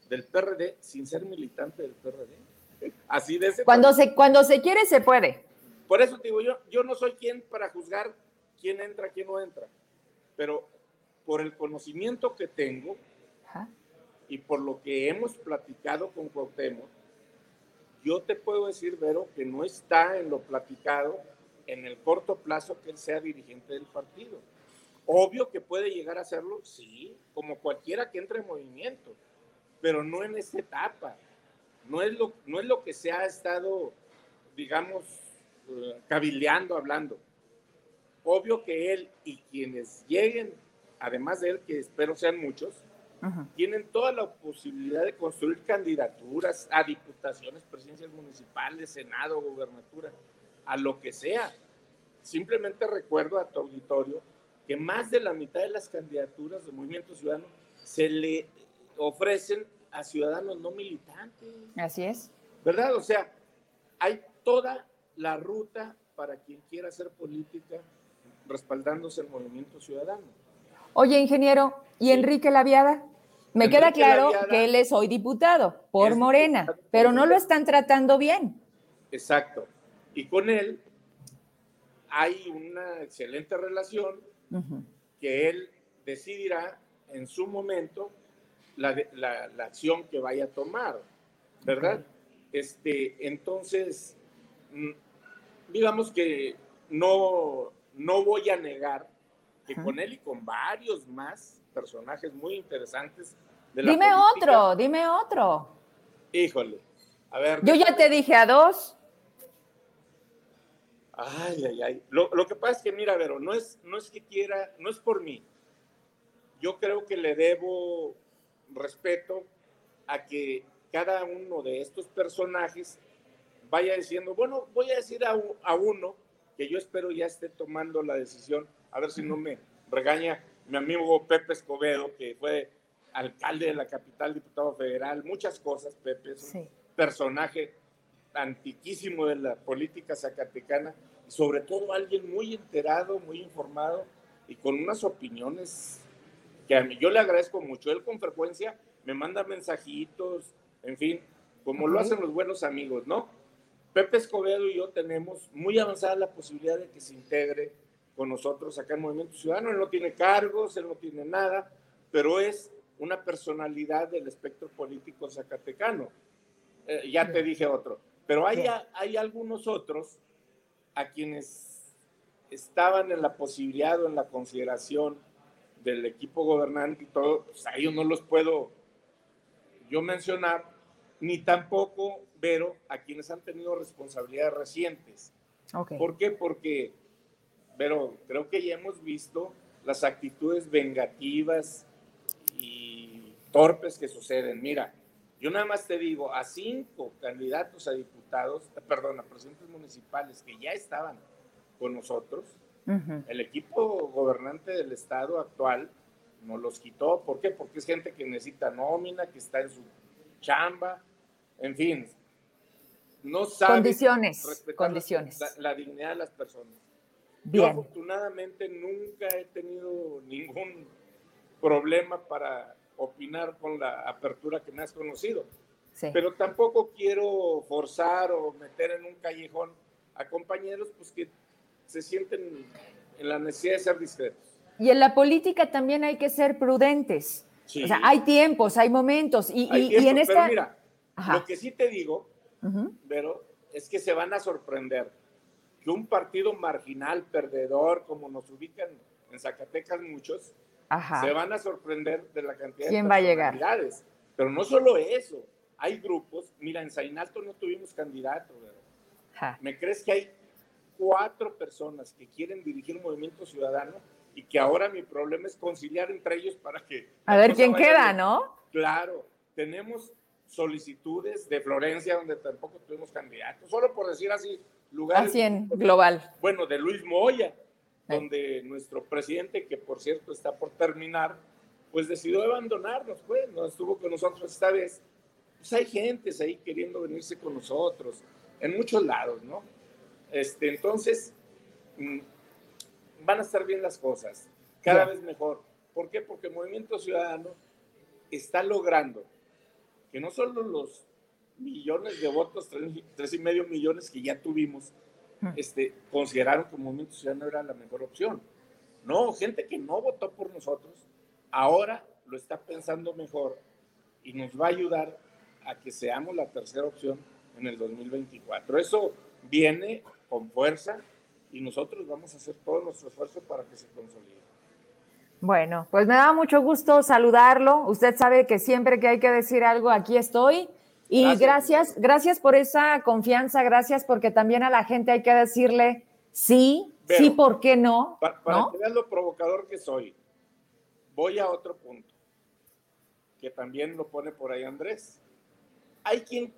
del PRD sin ser militante del PRD. Así de ese cuando se cuando se quiere se puede. Por eso digo yo, yo no soy quien para juzgar quién entra, quién no entra, pero por el conocimiento que tengo, y por lo que hemos platicado con Cuauhtémoc, yo te puedo decir, Vero, que no está en lo platicado en el corto plazo que él sea dirigente del partido. Obvio que puede llegar a hacerlo, sí, como cualquiera que entre en movimiento, pero no en esta etapa. No es lo, no es lo que se ha estado, digamos, uh, cabildeando, hablando. Obvio que él y quienes lleguen, además de él, que espero sean muchos, tienen toda la posibilidad de construir candidaturas a diputaciones, presidencias municipales, senado, gobernatura, a lo que sea. Simplemente recuerdo a tu auditorio que más de la mitad de las candidaturas del Movimiento Ciudadano se le ofrecen a ciudadanos no militantes. Así es. ¿Verdad? O sea, hay toda la ruta para quien quiera hacer política respaldándose el Movimiento Ciudadano. Oye, ingeniero, ¿y Enrique Laviada? Me queda claro que él es hoy diputado por Morena, pero no lo están tratando bien. Exacto. Y con él hay una excelente relación que él decidirá en su momento la, acción que vaya a tomar, ¿verdad? Este, entonces, mm, digamos que no, no voy a negar que con él y con varios más personajes muy interesantes. De la dime otro, dime otro. Híjole, a ver. Yo ya te dije a dos. Ay, ay, ay. Lo, lo, que pasa es que, mira, Vero, no es, no es que quiera, no es por mí. Yo creo que le debo respeto a que cada uno de estos personajes vaya diciendo, bueno, voy a decir a, a uno que yo espero ya esté tomando la decisión, a ver si no me regaña mi amigo Pepe Escobedo, que fue alcalde de la capital, diputado federal, muchas cosas, Pepe es un personaje antiquísimo de la política zacatecana y sobre todo alguien muy enterado, muy informado y con unas opiniones que a mí yo le agradezco mucho. Él con frecuencia me manda mensajitos, en fin, como lo hacen los buenos amigos, ¿no? Pepe Escobedo y yo tenemos muy avanzada la posibilidad de que se integre con nosotros acá en Movimiento Ciudadano. Él no tiene cargos, él no tiene nada, pero es una personalidad del espectro político zacatecano. Eh, ya te dije otro. Pero hay, hay algunos otros a quienes estaban en la posibilidad o en la consideración del equipo gobernante y todo, pues a ellos no los puedo yo mencionar, ni tampoco, pero a quienes han tenido responsabilidades recientes. ¿Por qué? Porque pero creo que ya hemos visto las actitudes vengativas y torpes que suceden. Mira, yo nada más te digo, a cinco candidatos a diputados, perdón, a presidentes municipales que ya estaban con nosotros, el equipo gobernante del estado actual nos los quitó. ¿Por qué? Porque es gente que necesita nómina, que está en su chamba, en fin, no sabe condiciones, condiciones. la dignidad de las personas. Yo afortunadamente nunca he tenido ningún problema para opinar con la apertura que me has conocido. Pero tampoco quiero forzar o meter en un callejón a compañeros pues, que se sienten en la necesidad de ser discretos. Y en la política también hay que ser prudentes. O sea, hay tiempos, hay momentos. Y, en esta... Pero mira, lo que sí te digo, pero es que se van a sorprender que un partido marginal, perdedor, como nos ubican en Zacatecas muchos, se van a sorprender de la cantidad ¿Quién de va a llegar? Pero no solo eso, hay grupos, mira, en Sainalto no tuvimos candidato, ¿me crees que hay cuatro personas que quieren dirigir un movimiento ciudadano y que ahora mi problema es conciliar entre ellos para que... A ver quién queda, ¿no? Claro, tenemos solicitudes de Florencia donde tampoco tuvimos candidatos, solo por decir así, en global. Bueno, de Luis Moya, donde nuestro presidente, que por cierto está por terminar, pues decidió abandonarnos, pues, no estuvo con nosotros esta vez. Pues hay gentes ahí queriendo venirse con nosotros, en muchos lados, ¿no? Este, entonces, mm, van a estar bien las cosas, cada vez mejor. ¿Por qué? Porque el Movimiento Ciudadano está logrando que no solo los millones de votos, tres, y medio millones que ya tuvimos, este, consideraron que el Movimiento Ciudadano era la mejor opción. No, gente que no votó por nosotros, ahora lo está pensando mejor y nos va a ayudar a que seamos la tercera opción en el 2024. Eso viene con fuerza y nosotros vamos a hacer todo nuestro esfuerzo para que se consolide. Bueno, pues me da mucho gusto saludarlo. Usted sabe que siempre que hay que decir algo, aquí estoy. Y gracias, gracias, por esa confianza, gracias porque también a la gente hay que decirle sí, sí, ¿por qué no? Para, para que vean lo provocador que soy, voy a otro punto, que también lo pone por ahí Andrés. Hay quien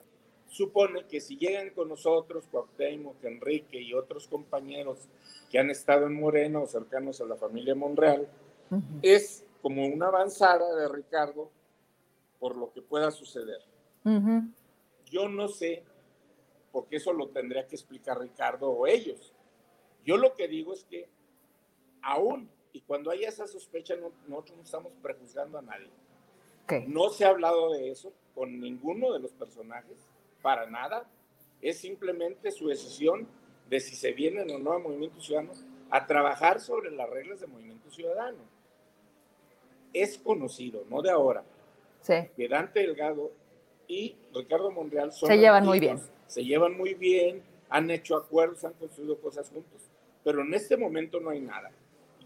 supone que si llegan con nosotros, Cuauhtémoc, Enrique y otros compañeros que han estado en Moreno o cercanos a la familia Monreal, es como una avanzada de Ricardo por lo que pueda suceder. Yo no sé, porque eso lo tendría que explicar Ricardo o ellos. Yo lo que digo es que aún y cuando haya esa sospecha, nosotros no estamos prejuzgando a nadie. No se ha hablado de eso con ninguno de los personajes, para nada. Es simplemente su decisión de si se vienen o no a Movimiento Ciudadano a trabajar sobre las reglas de Movimiento Ciudadano. Es conocido, no de ahora, sí. que Dante Delgado y Ricardo Monreal se llevan muy bien. Se llevan muy bien, han hecho acuerdos, han construido cosas juntos, pero en este momento no hay nada.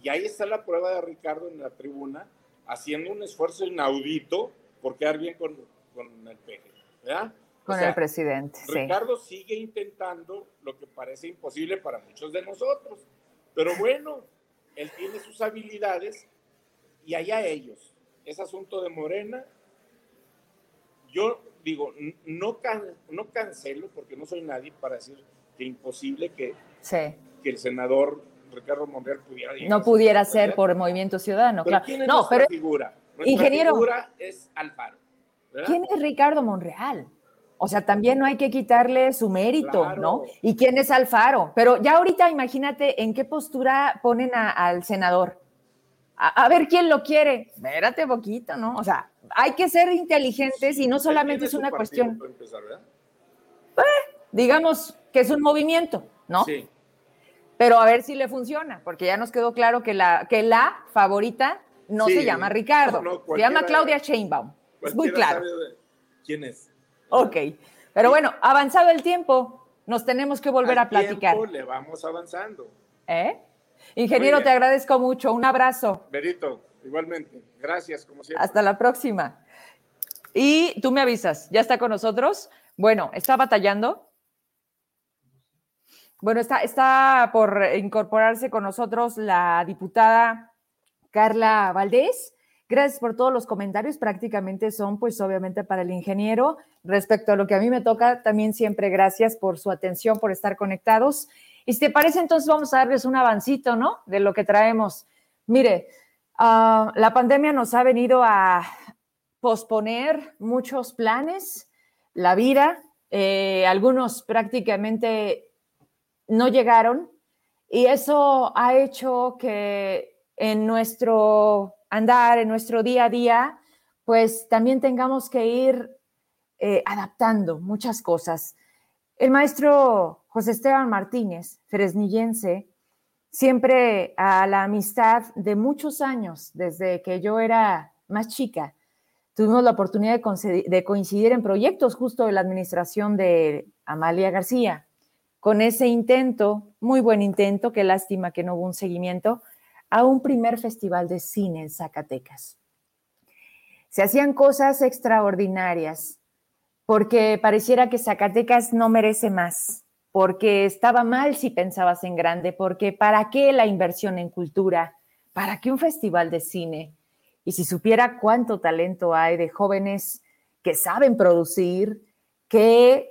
Y ahí está la prueba de Ricardo en la tribuna, haciendo un esfuerzo inaudito por quedar bien con, con el peje, ¿verdad? Con el presidente. Ricardo sigue intentando lo que parece imposible para muchos de nosotros. Pero bueno, él tiene sus habilidades y allá ellos. Es asunto de Morena. Yo digo, no, no cancelo, porque no soy nadie para decir que imposible que, que el senador Ricardo Monreal pudiera No pudiera ser por el Movimiento Ciudadano, claro. no, pero figura? Nuestra ingeniero, figura es Alfaro. ¿Quién es Ricardo Monreal? O sea, también no hay que quitarle su mérito, ¿no? ¿Y quién es Alfaro? Pero ya ahorita imagínate en qué postura ponen al senador. A, ver quién lo quiere. Espérate poquito, ¿no? O sea, hay que ser inteligentes y no solamente es una cuestión. Eh, digamos que es un movimiento, ¿no? Sí. Pero a ver si le funciona, porque ya nos quedó claro que la, que la favorita no se llama Ricardo, se llama Claudia Sheinbaum. Es muy claro. ¿Quién es? Ok, pero bueno, avanzado el tiempo, nos tenemos que volver a platicar. Tiempo le vamos avanzando. ¿Eh? Ingeniero, te agradezco mucho. Un abrazo. Berito, igualmente. Gracias, como siempre. Hasta la próxima. Y tú me avisas, ¿ya está con nosotros? Bueno, está batallando. Bueno, está, está por incorporarse con nosotros la diputada Carla Valdés. Gracias por todos los comentarios, prácticamente son pues obviamente para el ingeniero. Respecto a lo que a mí me toca, también siempre gracias por su atención, por estar conectados. Y si te parece, entonces vamos a darles un avancito, ¿no? De lo que traemos. Mire, ah, la pandemia nos ha venido a posponer muchos planes, la vida, eh, algunos prácticamente no llegaron y eso ha hecho que en nuestro andar, en nuestro día a día, pues también tengamos que ir eh, adaptando muchas cosas. El maestro José Esteban Martínez, fresnillense, siempre a la amistad de muchos años, desde que yo era más chica, tuvimos la oportunidad de coincidir en proyectos justo de la administración de Amalia García, con ese intento, muy buen intento, qué lástima que no hubo un seguimiento, a un primer festival de cine en Zacatecas. Se hacían cosas extraordinarias, porque pareciera que Zacatecas no merece más, porque estaba mal si pensabas en grande, porque ¿para qué la inversión en cultura? ¿Para qué un festival de cine? Y si supiera cuánto talento hay de jóvenes que saben producir, que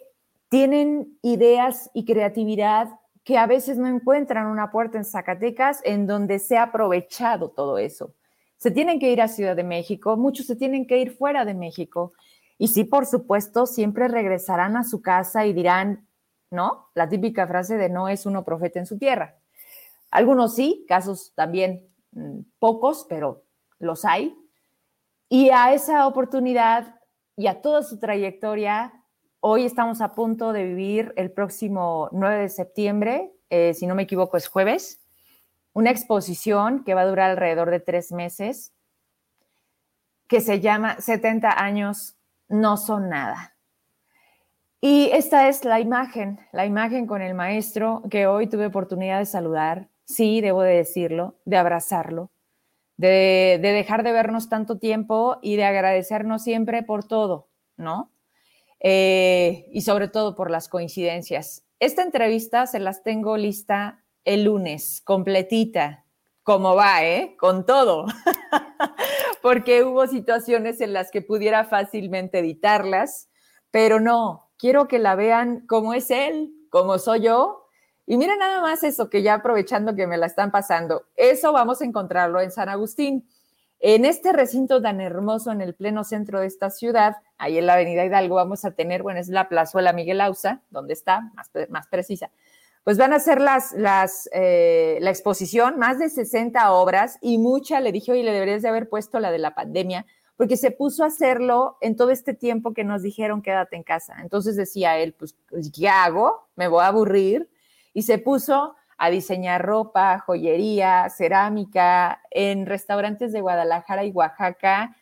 tienen ideas y creatividad que a veces no encuentran una puerta en Zacatecas en donde se ha aprovechado todo eso. Se tienen que ir a Ciudad de México, muchos se tienen que ir fuera de México. Y sí, por supuesto, siempre regresarán a su casa y dirán, ¿no? La típica frase de no es uno profeta en su tierra. Algunos sí, casos también mm, pocos, pero los hay. Y a esa oportunidad y a toda su trayectoria, hoy estamos a punto de vivir el próximo 9 de septiembre, eh, si no me equivoco es jueves, una exposición que va a durar alrededor de tres meses, que se llama 70 años no son nada. Y esta es la imagen, la imagen con el maestro que hoy tuve oportunidad de saludar, sí, debo de decirlo, de abrazarlo, de, dejar de vernos tanto tiempo y de agradecernos siempre por todo, ¿no? Eh, y sobre todo por las coincidencias. Esta entrevista se las tengo lista el lunes, completita, como va, ¿eh? Con todo. Porque hubo situaciones en las que pudiera fácilmente editarlas, pero no, quiero que la vean como es él, como soy yo, y miren nada más eso que ya aprovechando que me la están pasando, eso vamos a encontrarlo en San Agustín. En este recinto tan hermoso en el pleno centro de esta ciudad, ahí en la Avenida Hidalgo, vamos a tener, bueno, es la plazuela Miguel Ausa, donde está, más, más precisa, pues van a hacer las, las, eh, la exposición, más de 60 obras y mucha, le dije, oye, le deberías de haber puesto la de la pandemia, porque se puso a hacerlo en todo este tiempo que nos dijeron quédate en casa. Entonces decía él, pues, ¿qué hago? Me voy a aburrir y se puso a diseñar ropa, joyería, cerámica en restaurantes de Guadalajara y Oaxaca.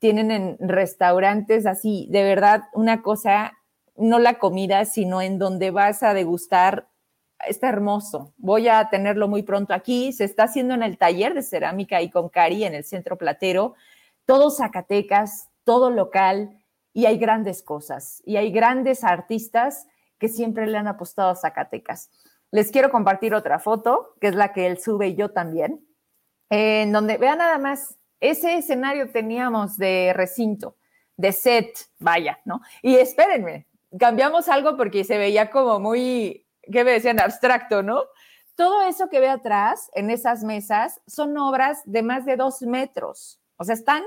Tienen en restaurantes así, de verdad, una cosa, no la comida, sino en donde vas a degustar. Está hermoso. Voy a tenerlo muy pronto aquí. Se está haciendo en el taller de cerámica y con Cari en el centro platero. Todo Zacatecas, todo local y hay grandes cosas y hay grandes artistas que siempre le han apostado a Zacatecas. Les quiero compartir otra foto, que es la que él sube y yo también, en donde vean nada más, ese escenario teníamos de recinto, de set, vaya, ¿no? Y espérenme, cambiamos algo porque se veía como muy, ¿qué me decían? Abstracto, ¿no? Todo eso que ve atrás, en esas mesas, son obras de más de dos metros, o sea, están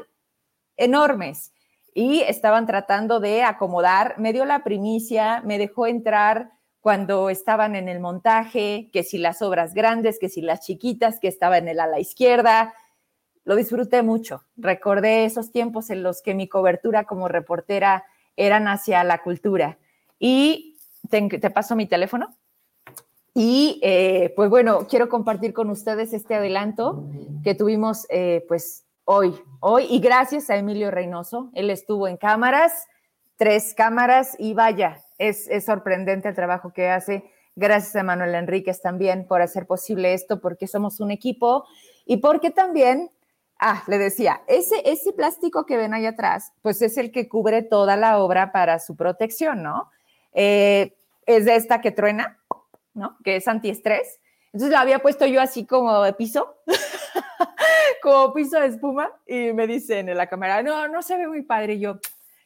enormes. Y estaban tratando de acomodar, me dio la primicia, me dejó entrar cuando estaban en el montaje, que si las obras grandes, que si las chiquitas, que estaba en el ala izquierda. Lo disfruté mucho. Recordé esos tiempos en los que mi cobertura como reportera eran hacia la cultura. Y te, paso mi teléfono. Y eh, pues bueno, quiero compartir con ustedes este adelanto que tuvimos eh, pues hoy, hoy, y gracias a Emilio Reynoso. Él estuvo en cámaras, tres cámaras, y vaya, es, sorprendente el trabajo que hace. Gracias a Manuel Enríquez también por hacer posible esto, porque somos un equipo y porque también, ah, le decía, ese, ese plástico que ven ahí atrás, pues es el que cubre toda la obra para su protección, ¿no? Eh, es de esta que truena, ¿no? Que es antiestrés. Entonces la había puesto yo así como de piso, como piso de espuma, y me dicen en la cámara, no, no se ve muy padre. Yo,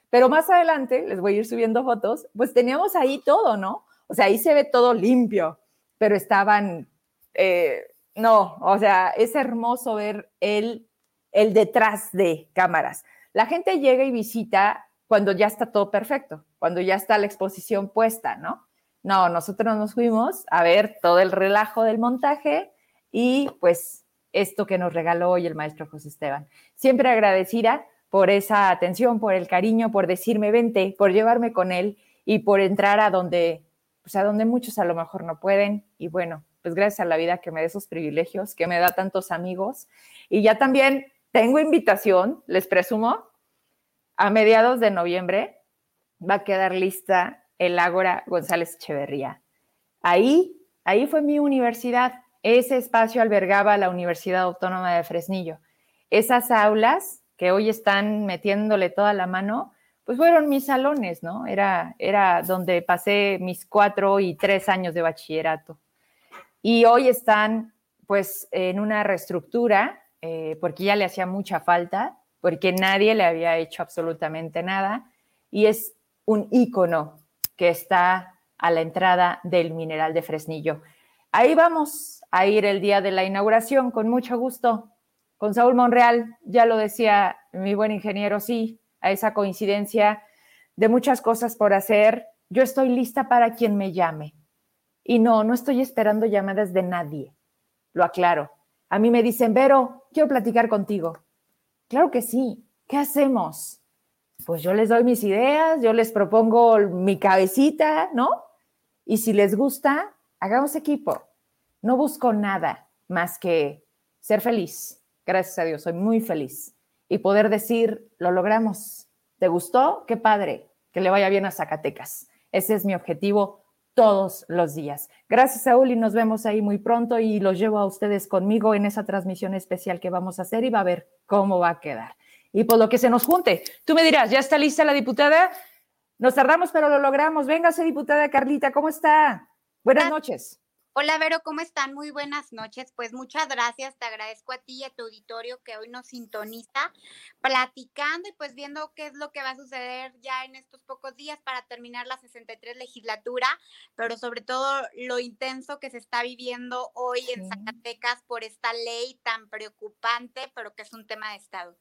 pero más adelante, les voy a ir subiendo fotos, pues teníamos ahí todo, ¿no? O sea, ahí se ve todo limpio, pero estaban, eh, no, o sea, es hermoso ver el, el detrás de cámaras. La gente llega y visita cuando ya está todo perfecto, cuando ya está la exposición puesta, ¿no? No, nosotros nos fuimos a ver todo el relajo del montaje y pues esto que nos regaló hoy el maestro José Esteban. Siempre agradecida por esa atención, por el cariño, por decirme vente, por llevarme con él y por entrar a donde, pues a donde muchos a lo mejor no pueden. Y bueno, pues gracias a la vida que me da esos privilegios, que me da tantos amigos. Y ya también tengo invitación, les presumo, a mediados de noviembre va a quedar lista el Ágora González Echeverría. Ahí, ahí fue mi universidad. Ese espacio albergaba la Universidad Autónoma de Fresnillo. Esas aulas que hoy están metiéndole toda la mano, pues fueron mis salones, ¿no? Era, era donde pasé mis cuatro y tres años de bachillerato. Y hoy están, pues, en una reestructura, eh, porque ya le hacía mucha falta, porque nadie le había hecho absolutamente nada. Y es un ícono que está a la entrada del mineral de Fresnillo. Ahí vamos a ir el día de la inauguración con mucho gusto. Con Saúl Monreal, ya lo decía mi buen ingeniero, sí, a esa coincidencia de muchas cosas por hacer. Yo estoy lista para quien me llame. Y no, no estoy esperando llamadas de nadie. Lo aclaro. A mí me dicen, Vero, quiero platicar contigo. Claro que sí. ¿Qué hacemos? Pues yo les doy mis ideas, yo les propongo mi cabecita, ¿no? Y si les gusta, hagamos equipo. No busco nada más que ser feliz. Gracias a Dios, soy muy feliz. Y poder decir, lo logramos. ¿Te gustó? Qué padre. Que le vaya bien a Zacatecas. Ese es mi objetivo todos los días. Gracias, Saúl, y nos vemos ahí muy pronto y los llevo a ustedes conmigo en esa transmisión especial que vamos a hacer y va a ver cómo va a quedar y por lo que se nos junte. Tú me dirás, ¿ya está lista la diputada? Nos tardamos, pero lo logramos. Véngase, diputada Carlita, ¿cómo está? Buenas noches. Hola, Vero, ¿cómo están? Muy buenas noches. Pues muchas gracias, te agradezco a ti y a tu auditorio que hoy nos sintoniza, platicando y pues viendo qué es lo que va a suceder ya en estos pocos días para terminar la 63 legislatura, pero sobre todo lo intenso que se está viviendo hoy en Zacatecas por esta ley tan preocupante, pero que es un tema de Estado.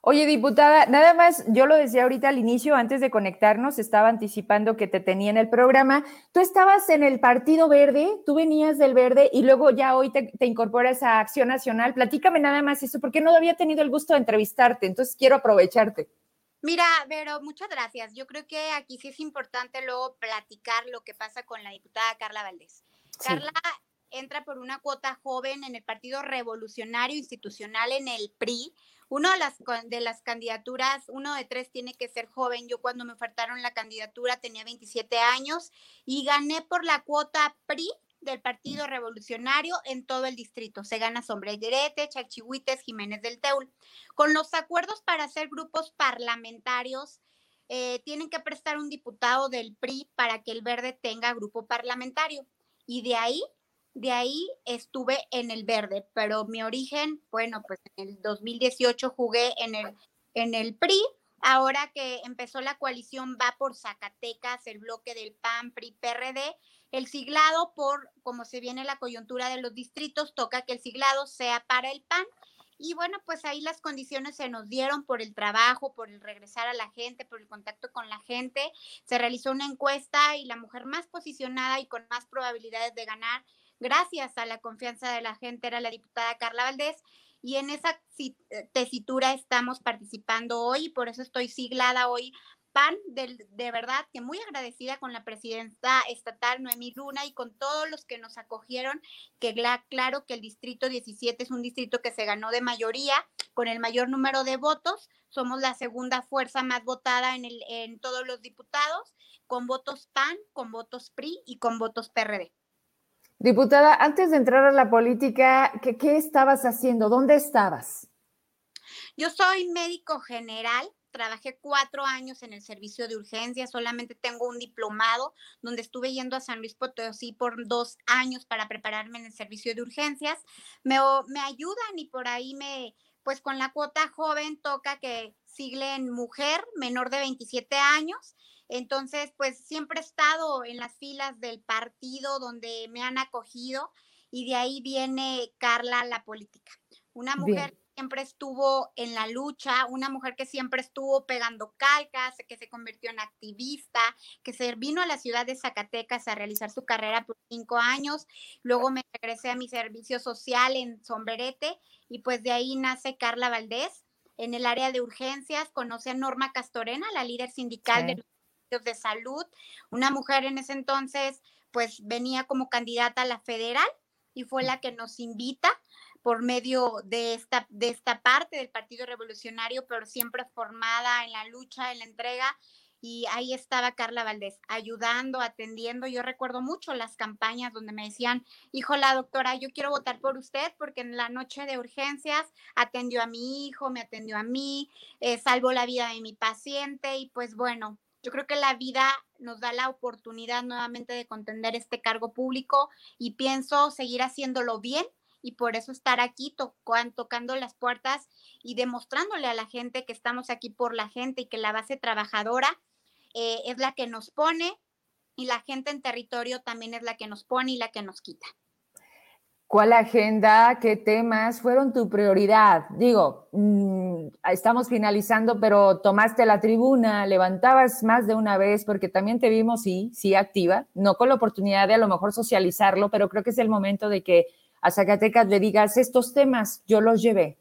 Oye, diputada, nada más, yo lo decía ahorita al inicio, antes de conectarnos, estaba anticipando que te tenía en el programa. Tú estabas en el Partido Verde, tú venías del Verde y luego ya hoy te, incorporas a Acción Nacional. Platícame nada más eso, porque no había tenido el gusto de entrevistarte, entonces quiero aprovecharte. Mira, Vero, muchas gracias. Yo creo que aquí sí es importante luego platicar lo que pasa con la diputada Carla Valdés. Carla entra por una cuota joven en el Partido Revolucionario Institucional en el PRI uno de las, de las candidaturas, uno de tres tiene que ser joven. Yo cuando me ofertaron la candidatura tenía 27 años y gané por la cuota PRI del Partido Revolucionario en todo el distrito. Se gana Sombrerete, Chachihuites, Jiménez del Teul. Con los acuerdos para hacer grupos parlamentarios, eh, tienen que prestar un diputado del PRI para que el verde tenga grupo parlamentario. Y de ahí de ahí estuve en el verde, pero mi origen, bueno, pues en el 2018 jugué en el, en el PRI. Ahora que empezó la coalición va por Zacatecas, el bloque del PAN, PRI, PRD, el siglado por, como se viene la coyuntura de los distritos, toca que el siglado sea para el PAN. Y bueno, pues ahí las condiciones se nos dieron por el trabajo, por el regresar a la gente, por el contacto con la gente. Se realizó una encuesta y la mujer más posicionada y con más probabilidades de ganar gracias a la confianza de la gente, era la diputada Carla Valdés. Y en esa eh, tesitura estamos participando hoy, por eso estoy siglada hoy PAN, de, de, verdad que muy agradecida con la presidenta estatal Noemí Luna y con todos los que nos acogieron, que claro que el distrito 17 es un distrito que se ganó de mayoría, con el mayor número de votos, somos la segunda fuerza más votada en, en todos los diputados, con votos PAN, con votos PRI y con votos PRD. Diputada, antes de entrar a la política, ¿qué, ¿qué, estabas haciendo? ¿Dónde estabas? Yo soy médico general, trabajé cuatro años en el servicio de urgencia, solamente tengo un diplomado donde estuve yendo a San Luis Potosí por dos años para prepararme en el servicio de urgencias. Me, me ayudan y por ahí me, pues con la cuota joven toca que siglen mujer menor de 27 años entonces, pues siempre he estado en las filas del partido donde me han acogido y de ahí viene Carla la política. Una mujer siempre estuvo en la lucha, una mujer que siempre estuvo pegando calcas, que se convirtió en activista, que se vino a la ciudad de Zacatecas a realizar su carrera por cinco años. Luego me regresé a mi servicio social en Sombrerete y pues de ahí nace Carla Valdés. En el área de urgencias conoce a Norma Castorena, la líder sindical de los de salud, una mujer en ese entonces pues venía como candidata a la federal y fue la que nos invita por medio de esta, de esta parte del Partido Revolucionario, pero siempre formada en la lucha, en la entrega. Y ahí estaba Carla Valdés, ayudando, atendiendo. Yo recuerdo mucho las campañas donde me decían, hijo, la doctora, yo quiero votar por usted porque en la noche de urgencias atendió a mi hijo, me atendió a mí, eh, salvó la vida de mi paciente y pues bueno, yo creo que la vida nos da la oportunidad nuevamente de contender este cargo público y pienso seguir haciéndolo bien y por eso estar aquí tocando las puertas y demostrándole a la gente que estamos aquí por la gente y que la base trabajadora eh, es la que nos pone y la gente en territorio también es la que nos pone y la que nos quita. ¿Cuál agenda, qué temas fueron tu prioridad? Digo, mm, estamos finalizando, pero tomaste la tribuna, levantabas más de una vez, porque también te vimos, sí, sí, activa, no con la oportunidad de a lo mejor socializarlo, pero creo que es el momento de que a Zacatecas le digas estos temas, yo los llevé.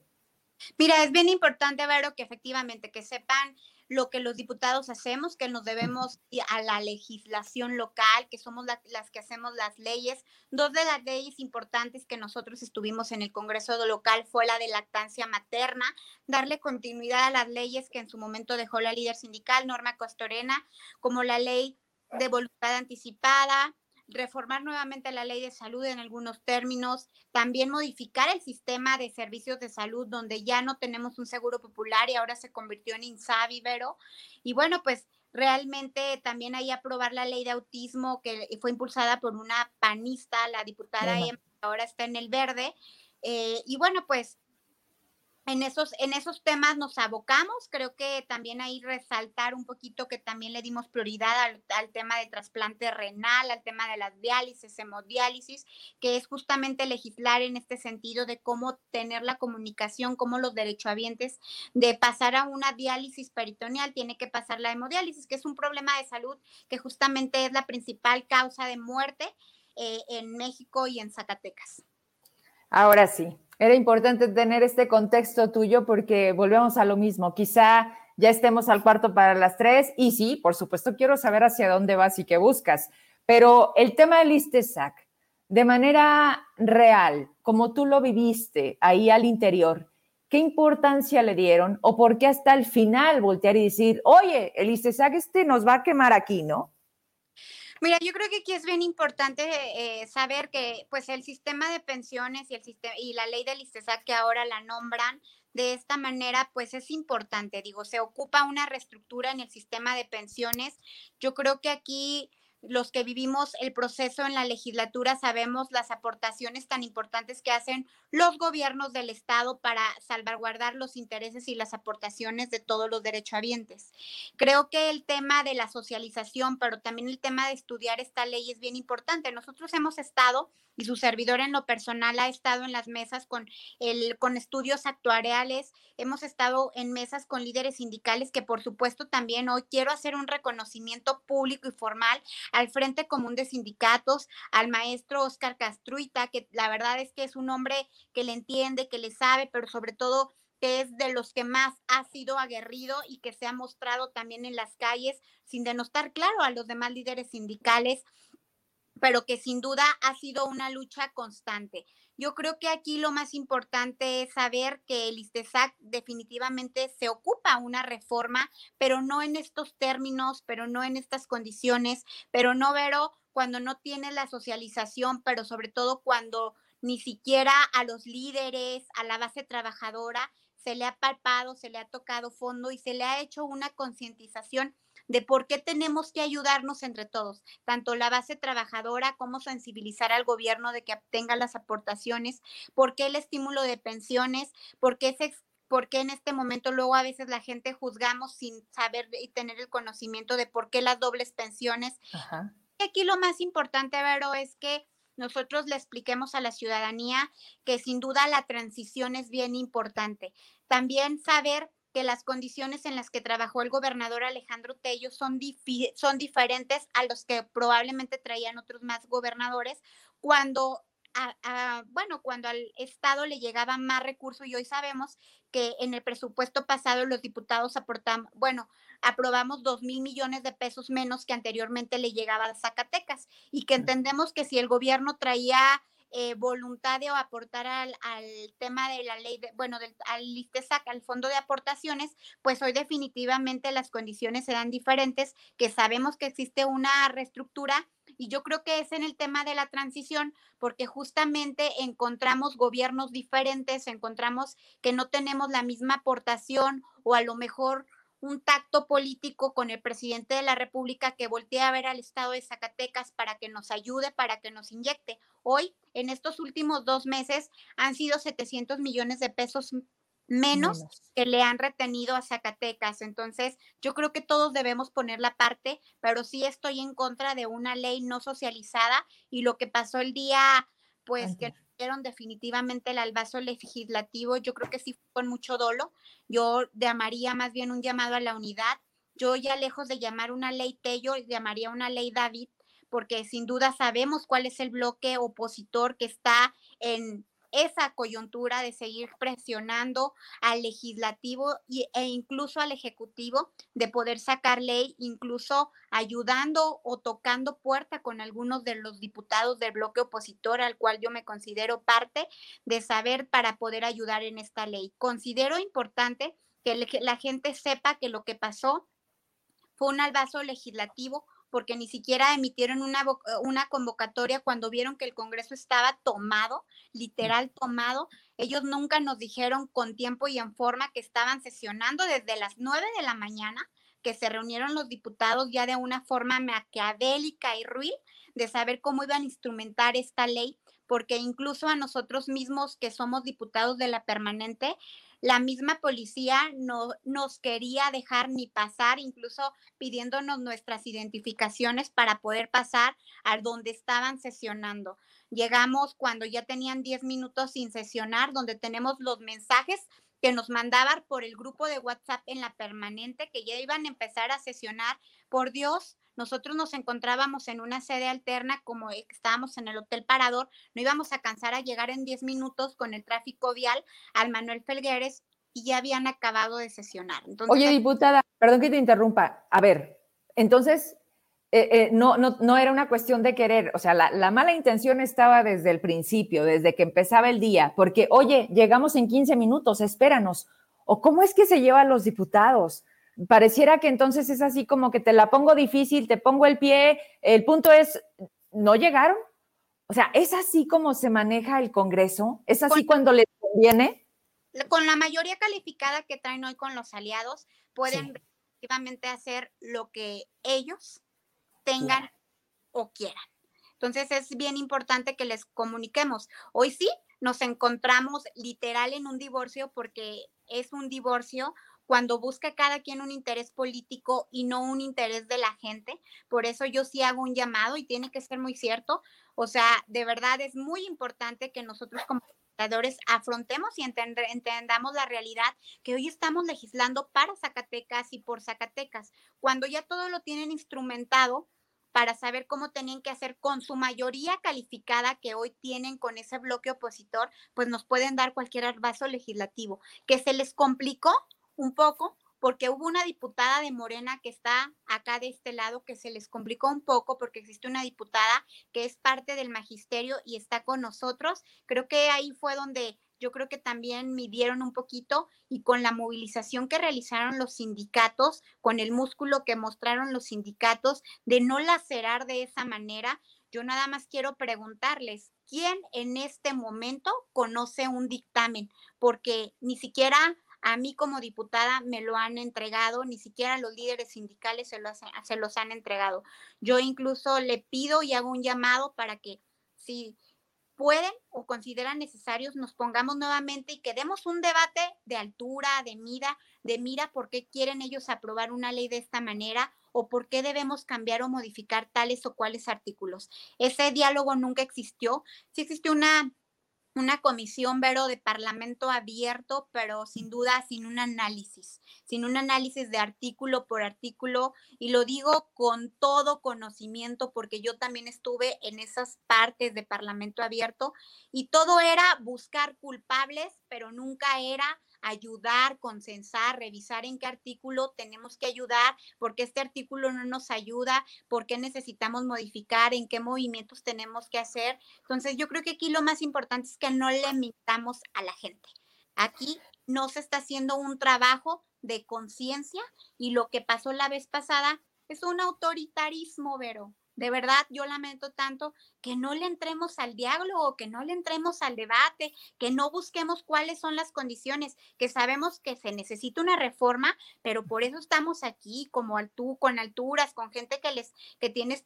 Mira, es bien importante, Vero, que efectivamente que sepan lo que los diputados hacemos, que nos debemos a la legislación local, que somos las que hacemos las leyes. Dos de las leyes importantes que nosotros estuvimos en el Congreso local fue la de lactancia materna, darle continuidad a las leyes que en su momento dejó la líder sindical, Norma Costorena, como la ley de voluntad anticipada, reformar nuevamente la ley de salud en algunos términos, también modificar el sistema de servicios de salud donde ya no tenemos un seguro popular y ahora se convirtió en INSABI, Y bueno, pues realmente también ahí aprobar la ley de autismo que fue impulsada por una panista, la diputada Emma, ahora está en el verde. Eh, y bueno, pues en esos, en esos temas nos abocamos. Creo que también ahí resaltar un poquito que también le dimos prioridad al, tema de trasplante renal, al tema de las diálisis, hemodiálisis, que es justamente legislar en este sentido de cómo tener la comunicación, cómo los derechohabientes de pasar a una diálisis peritoneal tiene que pasar la hemodiálisis, que es un problema de salud que justamente es la principal causa de muerte eh, en México y en Zacatecas. Ahora sí, era importante tener este contexto tuyo porque volvemos a lo mismo. Quizá ya estemos al cuarto para las tres y sí, por supuesto, quiero saber hacia dónde vas y qué buscas. Pero el tema del ISTESAC, de manera real, como tú lo viviste ahí al interior, ¿qué importancia le dieron o por qué hasta el final voltear y decir, oye, el ISTESAC este nos va a quemar aquí, ¿no? Mira, yo creo que aquí es bien importante eh, saber que pues el sistema de pensiones y, el sistema, y la ley del ISTESAC que ahora la nombran de esta manera, pues es importante. Digo, se ocupa una reestructura en el sistema de pensiones. Yo creo que aquí los que vivimos el proceso en la legislatura sabemos las aportaciones tan importantes que hacen los gobiernos del Estado para salvaguardar los intereses y las aportaciones de todos los derechohabientes. Creo que el tema de la socialización, pero también el tema de estudiar esta ley es bien importante. Nosotros hemos estado y su servidor en lo personal ha estado en las mesas con, el, con estudios actuariales, hemos estado en mesas con líderes sindicales que por supuesto también hoy quiero hacer un reconocimiento público y formal al Frente Común de Sindicatos, al maestro Oscar Castruita, que la verdad es que es un hombre que le entiende, que le sabe, pero sobre todo que es de los que más ha sido aguerrido y que se ha mostrado también en las calles, sin denostar, claro, a los demás líderes sindicales, pero que sin duda ha sido una lucha constante. Yo creo que aquí lo más importante es saber que el ISTESAC definitivamente se ocupa una reforma, pero no en estos términos, pero no en estas condiciones, pero no, Vero, cuando no tiene la socialización, pero sobre todo cuando ni siquiera a los líderes, a la base trabajadora, se le ha palpado, se le ha tocado fondo y se le ha hecho una concientización de por qué tenemos que ayudarnos entre todos, tanto la base trabajadora como sensibilizar al gobierno de que obtenga las aportaciones, por qué el estímulo de pensiones, por qué en este momento luego a veces la gente juzgamos sin saber y tener el conocimiento de por qué las dobles pensiones. Aquí lo más importante, Vero, es que nosotros le expliquemos a la ciudadanía que sin duda la transición es bien importante. También saber que las condiciones en las que trabajó el gobernador Alejandro Tello son, son diferentes a los que probablemente traían otros más gobernadores cuando bueno, cuando al Estado le llegaba más recursos y hoy sabemos que en el presupuesto pasado los diputados aportamos, bueno, aprobamos dos mil millones de pesos menos que anteriormente le llegaba a Zacatecas y que entendemos que si el gobierno traía eh, voluntad de aportar al, tema de la ley, de, bueno, del, al al fondo de aportaciones, pues hoy definitivamente las condiciones serán diferentes, que sabemos que existe una reestructura y yo creo que es en el tema de la transición, porque justamente encontramos gobiernos diferentes, encontramos que no tenemos la misma aportación o a lo mejor un tacto político con el presidente de la República que voltea a ver al Estado de Zacatecas para que nos ayude, para que nos inyecte. Hoy, en estos últimos dos meses, han sido 700 millones de pesos menos, que le han retenido a Zacatecas. Entonces, yo creo que todos debemos poner la parte, pero sí estoy en contra de una ley no socializada y lo que pasó el día, pues que definitivamente el albazo legislativo, yo creo que sí con mucho dolo. Yo llamaría más bien un llamado a la unidad. Yo ya lejos de llamar una ley Tello, llamaría una ley David, porque sin duda sabemos cuál es el bloque opositor que está en esa coyuntura de seguir presionando al legislativo e incluso al ejecutivo de poder sacar ley, incluso ayudando o tocando puerta con algunos de los diputados del bloque opositor al cual yo me considero parte de saber para poder ayudar en esta ley. Considero importante que la gente sepa que lo que pasó fue un albazo legislativo porque ni siquiera emitieron una, una convocatoria cuando vieron que el Congreso estaba tomado, literal tomado. Ellos nunca nos dijeron con tiempo y en forma que estaban sesionando desde las nueve de la mañana, que se reunieron los diputados ya de una forma maquiavélica y ruil de saber cómo iban a instrumentar esta ley, porque incluso a nosotros mismos que somos diputados de la permanente, la misma policía no nos quería dejar ni pasar, incluso pidiéndonos nuestras identificaciones para poder pasar a donde estaban sesionando. Llegamos cuando ya tenían 10 minutos sin sesionar, donde tenemos los mensajes que nos mandaban por el grupo de WhatsApp en la permanente, que ya iban a empezar a sesionar. Por Dios, nosotros nos encontrábamos en una sede alterna, como estábamos en el Hotel Parador, no íbamos a cansar a llegar en 10 minutos con el tráfico vial al Manuel Felgueres y ya habían acabado de sesionar. Oye, diputada, perdón que te interrumpa. A ver, entonces, eh, eh, no, no, no, era una cuestión de querer, o sea, la, la, mala intención estaba desde el principio, desde que empezaba el día, porque, oye, llegamos en 15 minutos, espéranos. ¿O cómo es que se llevan los diputados? Pareciera que entonces es así como que te la pongo difícil, te pongo el pie, el punto es, ¿no llegaron? O sea, ¿es así como se maneja el Congreso? ¿Es así cuando les conviene? Con la mayoría calificada que traen hoy con los aliados, pueden efectivamente hacer lo que ellos tengan o quieran. Entonces es bien importante que les comuniquemos. Hoy sí nos encontramos literal en un divorcio porque es un divorcio cuando busca cada quien un interés político y no un interés de la gente. Por eso yo sí hago un llamado y tiene que ser muy cierto. O sea, de verdad es muy importante que nosotros como afrontemos y entendamos la realidad que hoy estamos legislando para Zacatecas y por Zacatecas, cuando ya todo lo tienen instrumentado para saber cómo tenían que hacer con su mayoría calificada que hoy tienen con ese bloque opositor, pues nos pueden dar cualquier vaso legislativo. Que se les complicó, un poco porque hubo una diputada de Morena que está acá de este lado que se les complicó un poco porque existe una diputada que es parte del magisterio y está con nosotros. Creo que ahí fue donde yo creo que también midieron un poquito y con la movilización que realizaron los sindicatos, con el músculo que mostraron los sindicatos de no lacerar de esa manera, yo nada más quiero preguntarles, ¿quién en este momento conoce un dictamen? Porque ni siquiera a mí como diputada me lo han entregado, ni siquiera los líderes sindicales se, se los han entregado. Yo incluso le pido y hago un llamado para que si pueden o consideran necesarios, nos pongamos nuevamente y que demos un debate de altura, de mira, de mira por qué quieren ellos aprobar una ley de esta manera o por qué debemos cambiar o modificar tales o cuales artículos. Ese diálogo nunca existió. Sí existió una una comisión, Vero, de parlamento abierto, pero sin duda sin un análisis, sin un análisis de artículo por artículo. Y lo digo con todo conocimiento porque yo también estuve en esas partes de parlamento abierto y todo era buscar culpables, pero nunca era ayudar, consensar, revisar en qué artículo tenemos que ayudar, por qué este artículo no nos ayuda, por qué necesitamos modificar, en qué movimientos tenemos que hacer. Entonces, yo creo que aquí lo más importante es que no le mintamos a la gente. Aquí no se está haciendo un trabajo de conciencia y lo que pasó la vez pasada es un autoritarismo, Vero. De verdad, yo lamento tanto que no le entremos al diálogo, que no le entremos al debate, que no busquemos cuáles son las condiciones, que sabemos que se necesita una reforma, pero por eso estamos aquí, como tú, con alturas, con gente que les, que tiene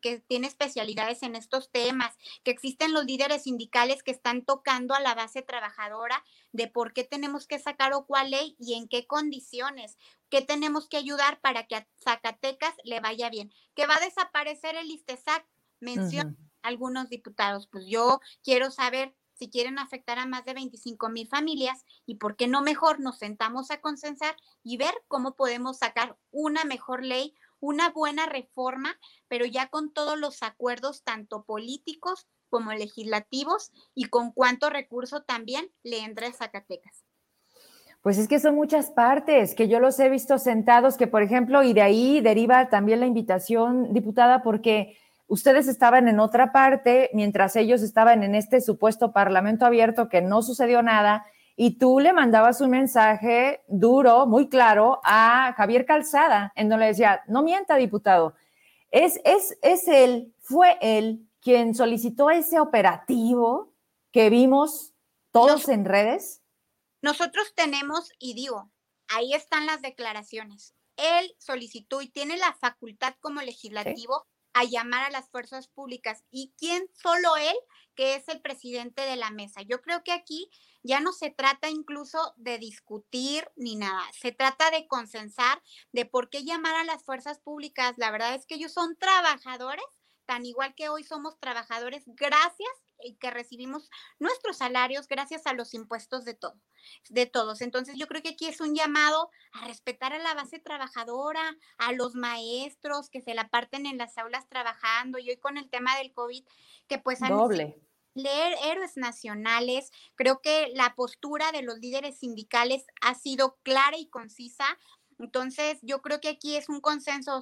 que tiene especialidades en estos temas, que existen los líderes sindicales que están tocando a la base trabajadora de por qué tenemos que sacar o cuál ley y en qué condiciones qué tenemos que ayudar para que a Zacatecas le vaya bien. Que va a desaparecer el ISTESAC, menciona algunos diputados. Pues yo quiero saber si quieren afectar a más de 25 mil familias y por qué no mejor nos sentamos a consensar y ver cómo podemos sacar una mejor ley, una buena reforma, pero ya con todos los acuerdos, tanto políticos como legislativos, y con cuánto recurso también le entra a Zacatecas. Pues es que son muchas partes, que yo los he visto sentados, que por ejemplo, y de ahí deriva también la invitación, diputada, porque ustedes estaban en otra parte, mientras ellos estaban en este supuesto parlamento abierto que no sucedió nada, y tú le mandabas un mensaje duro, muy claro, a Javier Calzada, en donde le decía, no mienta, diputado, es, es, es él, fue él quien solicitó ese operativo que vimos todos en redes nosotros tenemos, y digo, ahí están las declaraciones. Él solicitó y tiene la facultad como legislativo a llamar a las fuerzas públicas. ¿Y quién? Solo él, que es el presidente de la mesa. Yo creo que aquí ya no se trata incluso de discutir ni nada, se trata de consensar de por qué llamar a las fuerzas públicas. La verdad es que ellos son trabajadores, tan igual que hoy somos trabajadores, gracias que recibimos nuestros salarios gracias a los impuestos de todo, de todos. Entonces yo creo que aquí es un llamado a respetar a la base trabajadora, a los maestros que se la parten en las aulas trabajando y hoy con el tema del COVID que pues han doble leer héroes nacionales. Creo que la postura de los líderes sindicales ha sido clara y concisa. Entonces, yo creo que aquí es un consenso.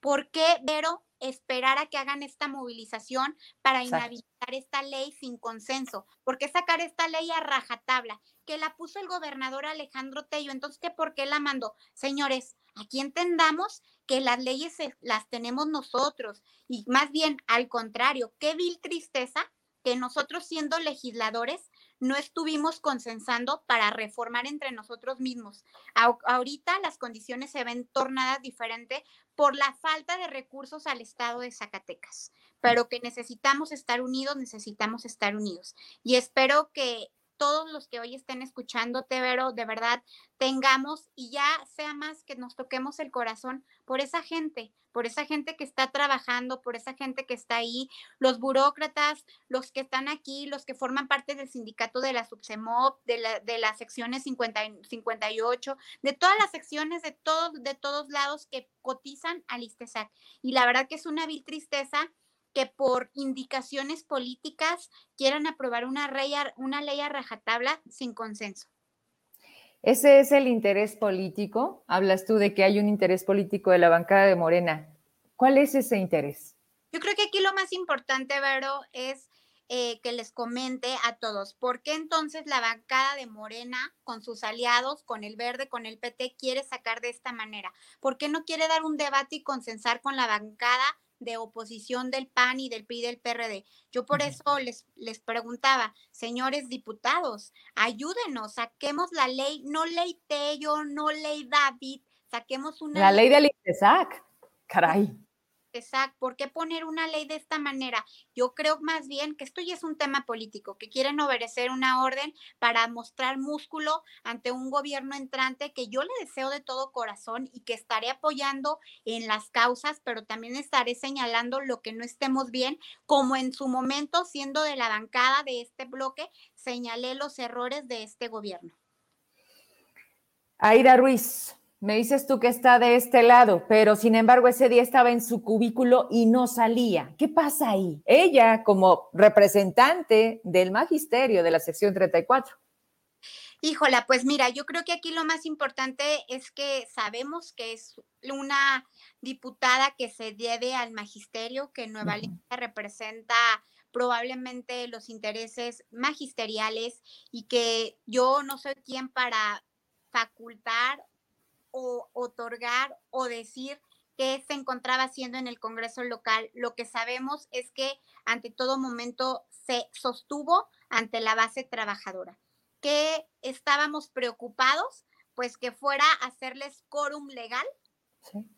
¿Por qué, Vero, esperar a que hagan esta movilización para inhabilitar esta ley sin consenso. ¿Por qué sacar esta ley a rajatabla? Que la puso el gobernador Alejandro Tello. Entonces, ¿qué por qué la mandó? Señores, aquí entendamos que las leyes las tenemos nosotros y más bien al contrario, qué vil tristeza que nosotros siendo legisladores no estuvimos consensando para reformar entre nosotros mismos. ahorita las condiciones se ven tornadas diferente por la falta de recursos al estado de Zacatecas, pero que necesitamos estar unidos, necesitamos estar unidos. Y espero que todos los que hoy estén escuchándote, Vero, de verdad tengamos y ya sea más que nos toquemos el corazón por esa gente, por esa gente que está trabajando, por esa gente que está ahí, los burócratas, los que están aquí, los que forman parte del sindicato de la Subsemop, de, la, de las secciones 50, 58, de todas las secciones de todos, de todos lados que cotizan al ISTESAC. Y la verdad que es una vil tristeza que por indicaciones políticas quieran aprobar una, ley a, una ley a rajatabla sin consenso. Ese es el interés político. Hablas tú de que hay un interés político de la bancada de Morena. ¿Cuál es ese interés? Yo creo que aquí lo más importante, Vero, es eh, que les comente a todos, ¿por qué entonces la bancada de Morena, con sus aliados, con el verde, con el PT, quiere sacar de esta manera? ¿Por qué no quiere dar un debate y consensar con la bancada de oposición del PAN y del PRI y del PRD. Yo por eso les, les preguntaba, señores diputados, ayúdenos, saquemos la ley, no ley Tello, no ley David, saquemos una... La ley, del INTESAC, caray. ¿Por qué poner una ley de esta manera? Yo creo más bien que esto ya es un tema político, que quieren obedecer una orden para mostrar músculo ante un gobierno entrante que yo le deseo de todo corazón y que estaré apoyando en las causas, pero también estaré señalando lo que no estemos bien, como en su momento, siendo de la bancada de este bloque, señalé los errores de este gobierno. Aida Ruiz, me dices tú que está de este lado, pero sin embargo ese día estaba en su cubículo y no salía. ¿Qué pasa ahí? Ella como representante del magisterio de la sección 34. Híjola, pues mira, yo creo que aquí lo más importante es que sabemos que es una diputada que se debe al magisterio, que Nueva uh representa probablemente los intereses magisteriales y que yo no soy quien para facultar o otorgar o decir qué se encontraba haciendo en el Congreso local. Lo que sabemos es que ante todo momento se sostuvo ante la base trabajadora, que estábamos preocupados, pues que fuera a hacerles quórum legal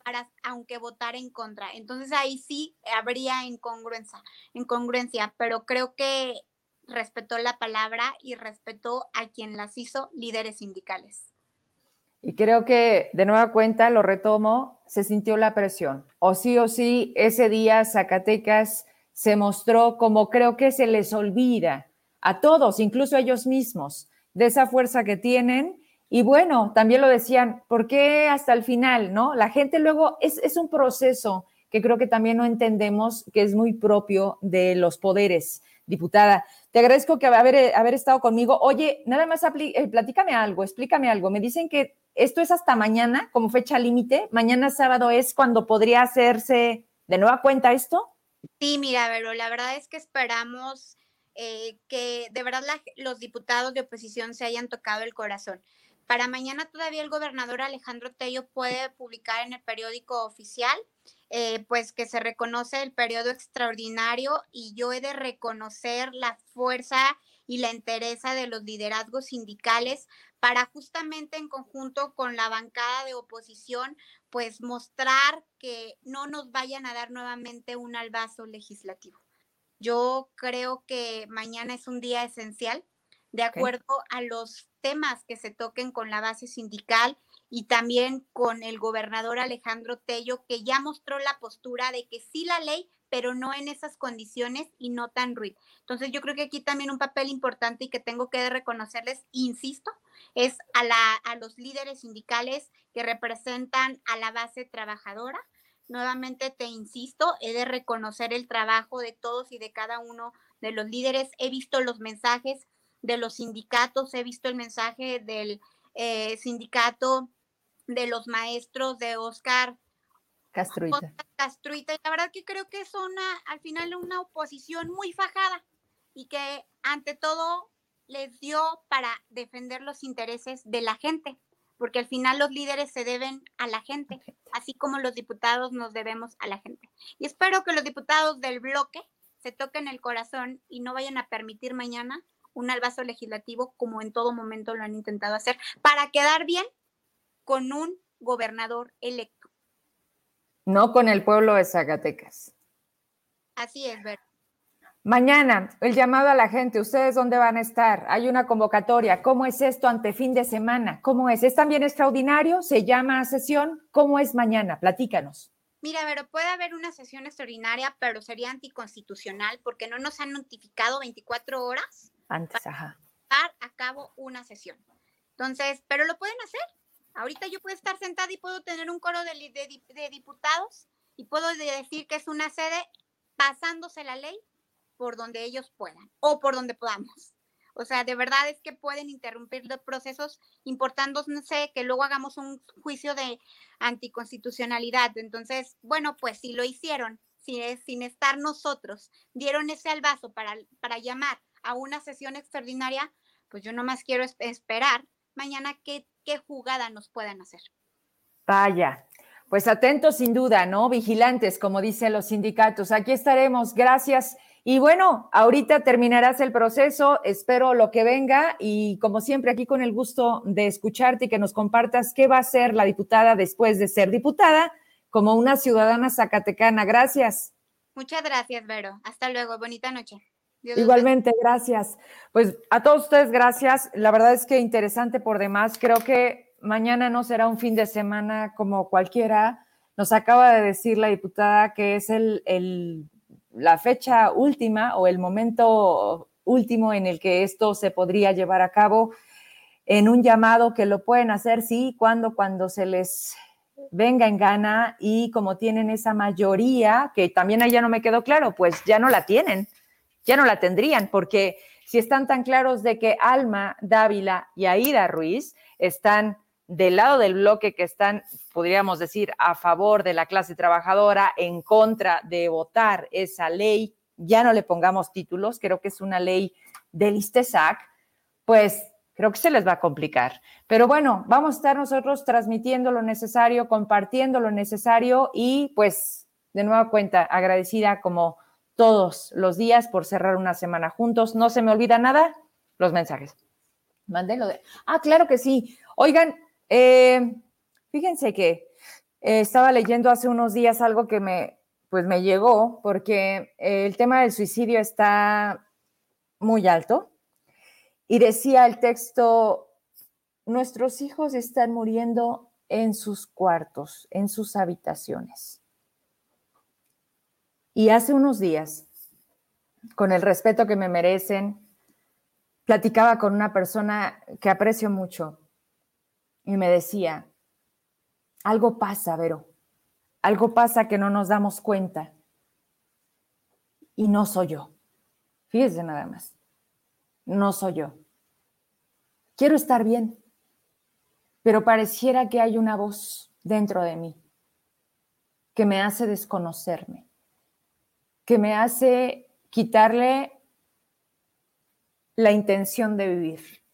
para aunque votara en contra. Entonces ahí sí habría incongruencia, incongruencia, pero creo que respetó la palabra y respetó a quien las hizo líderes sindicales. Y creo que de nueva cuenta, lo retomo, se sintió la presión. O sí o sí, ese día Zacatecas se mostró como creo que se les olvida a todos, incluso a ellos mismos, de esa fuerza que tienen. Y bueno, también lo decían, ¿por qué hasta el final? ¿No? La gente luego es, es un proceso que creo que también no entendemos que es muy propio de los poderes diputada. Te agradezco que haber, haber estado conmigo. Oye, nada más eh, platícame algo, explícame algo. Me dicen que esto es hasta mañana como fecha límite. Mañana sábado es cuando podría hacerse de nueva cuenta esto. Sí, mira, pero la verdad es que esperamos eh, que de verdad los diputados de oposición se hayan tocado el corazón. Para mañana todavía el gobernador Alejandro Tello puede publicar en el periódico oficial eh, pues que se reconoce el periodo extraordinario y yo he de reconocer la fuerza y la entereza de los liderazgos sindicales para justamente en conjunto con la bancada de oposición, pues mostrar que no nos vayan a dar nuevamente un albazo legislativo. Yo creo que mañana es un día esencial de acuerdo a los temas que se toquen con la base sindical y también con el gobernador Alejandro Tello, que ya mostró la postura de que sí la ley, pero no en esas condiciones y no tan ruido. Entonces yo creo que aquí también un papel importante y que tengo que reconocerles, insisto, es a, la, a los líderes sindicales que representan a la base trabajadora. Nuevamente te insisto, he de reconocer el trabajo de todos y de cada uno de los líderes. He visto los mensajes de los sindicatos, he visto el mensaje del eh, sindicato de los maestros de Oscar Castruita. La verdad que creo que es una, al final, una oposición muy fajada y que ante todo les dio para defender los intereses de la gente, porque al final los líderes se deben a la gente, así como los diputados nos debemos a la gente. Y espero que los diputados del bloque se toquen el corazón y no vayan a permitir mañana un albazo legislativo como en todo momento lo han intentado hacer, para quedar bien con un gobernador electo. No con el pueblo de Zacatecas. Así es, ¿verdad? Mañana, el llamado a la gente, ¿ustedes dónde van a estar? Hay una convocatoria. ¿Cómo es esto ante fin de semana? ¿Cómo es? ¿Es también extraordinario? ¿Se llama a sesión? ¿Cómo es mañana? Platícanos. Mira, pero puede haber una sesión extraordinaria, pero sería anticonstitucional porque no nos han notificado 24 horas antes, ajá. Dar a cabo una sesión. Entonces, pero lo pueden hacer. Ahorita yo puedo estar sentada y puedo tener un coro de, diputados y puedo decir que es una sede pasándose la ley por donde ellos puedan o por donde podamos. O sea, de verdad es que pueden interrumpir los procesos importándose que luego hagamos un juicio de anticonstitucionalidad. Entonces, bueno, pues si lo hicieron, sin, sin estar nosotros, dieron ese albazo para, para llamar a una sesión extraordinaria, pues yo nomás quiero esperar mañana qué, qué jugada nos puedan hacer. Vaya, pues atentos sin duda, ¿no? Vigilantes, como dicen los sindicatos. Aquí estaremos, gracias. Y bueno, ahorita terminarás el proceso, espero lo que venga y como siempre aquí con el gusto de escucharte y que nos compartas qué va a hacer la diputada después de ser diputada como una ciudadana zacatecana. Gracias. Muchas gracias, Vero. Hasta luego. Bonita noche. Igualmente, gracias. Pues a todos ustedes, gracias. La verdad es que interesante por demás. Creo que mañana no será un fin de semana como cualquiera. Nos acaba de decir la diputada que es el, la fecha última o el momento último en el que esto se podría llevar a cabo en un llamado que lo pueden hacer, sí, cuando, cuando se les venga en gana y como tienen esa mayoría, que también ahí ya no me quedó claro, pues ya no la tienen, ya no la tendrían, porque si están tan claros de que Alma Dávila y Aida Ruiz están del lado del bloque que están, podríamos decir, a favor de la clase trabajadora, en contra de votar esa ley, ya no le pongamos títulos, creo que es una ley del ISTESAC, pues creo que se les va a complicar. Pero bueno, vamos a estar nosotros transmitiendo lo necesario, compartiendo lo necesario y pues de nueva cuenta agradecida como todos los días por cerrar una semana juntos. No se me olvida nada, los mensajes. Mandé de... Ah, claro que sí. Oigan, eh, fíjense que eh, estaba leyendo hace unos días algo que me, pues me llegó, porque el tema del suicidio está muy alto y decía el texto, nuestros hijos están muriendo en sus cuartos, en sus habitaciones. Y hace unos días, con el respeto que me merecen, platicaba con una persona que aprecio mucho y me decía, algo pasa, Vero, algo pasa que no nos damos cuenta. Y no soy yo. Fíjese nada más no soy yo. Quiero estar bien, pero pareciera que hay una voz dentro de mí que me hace desconocerme, que me hace quitarle la intención de vivir.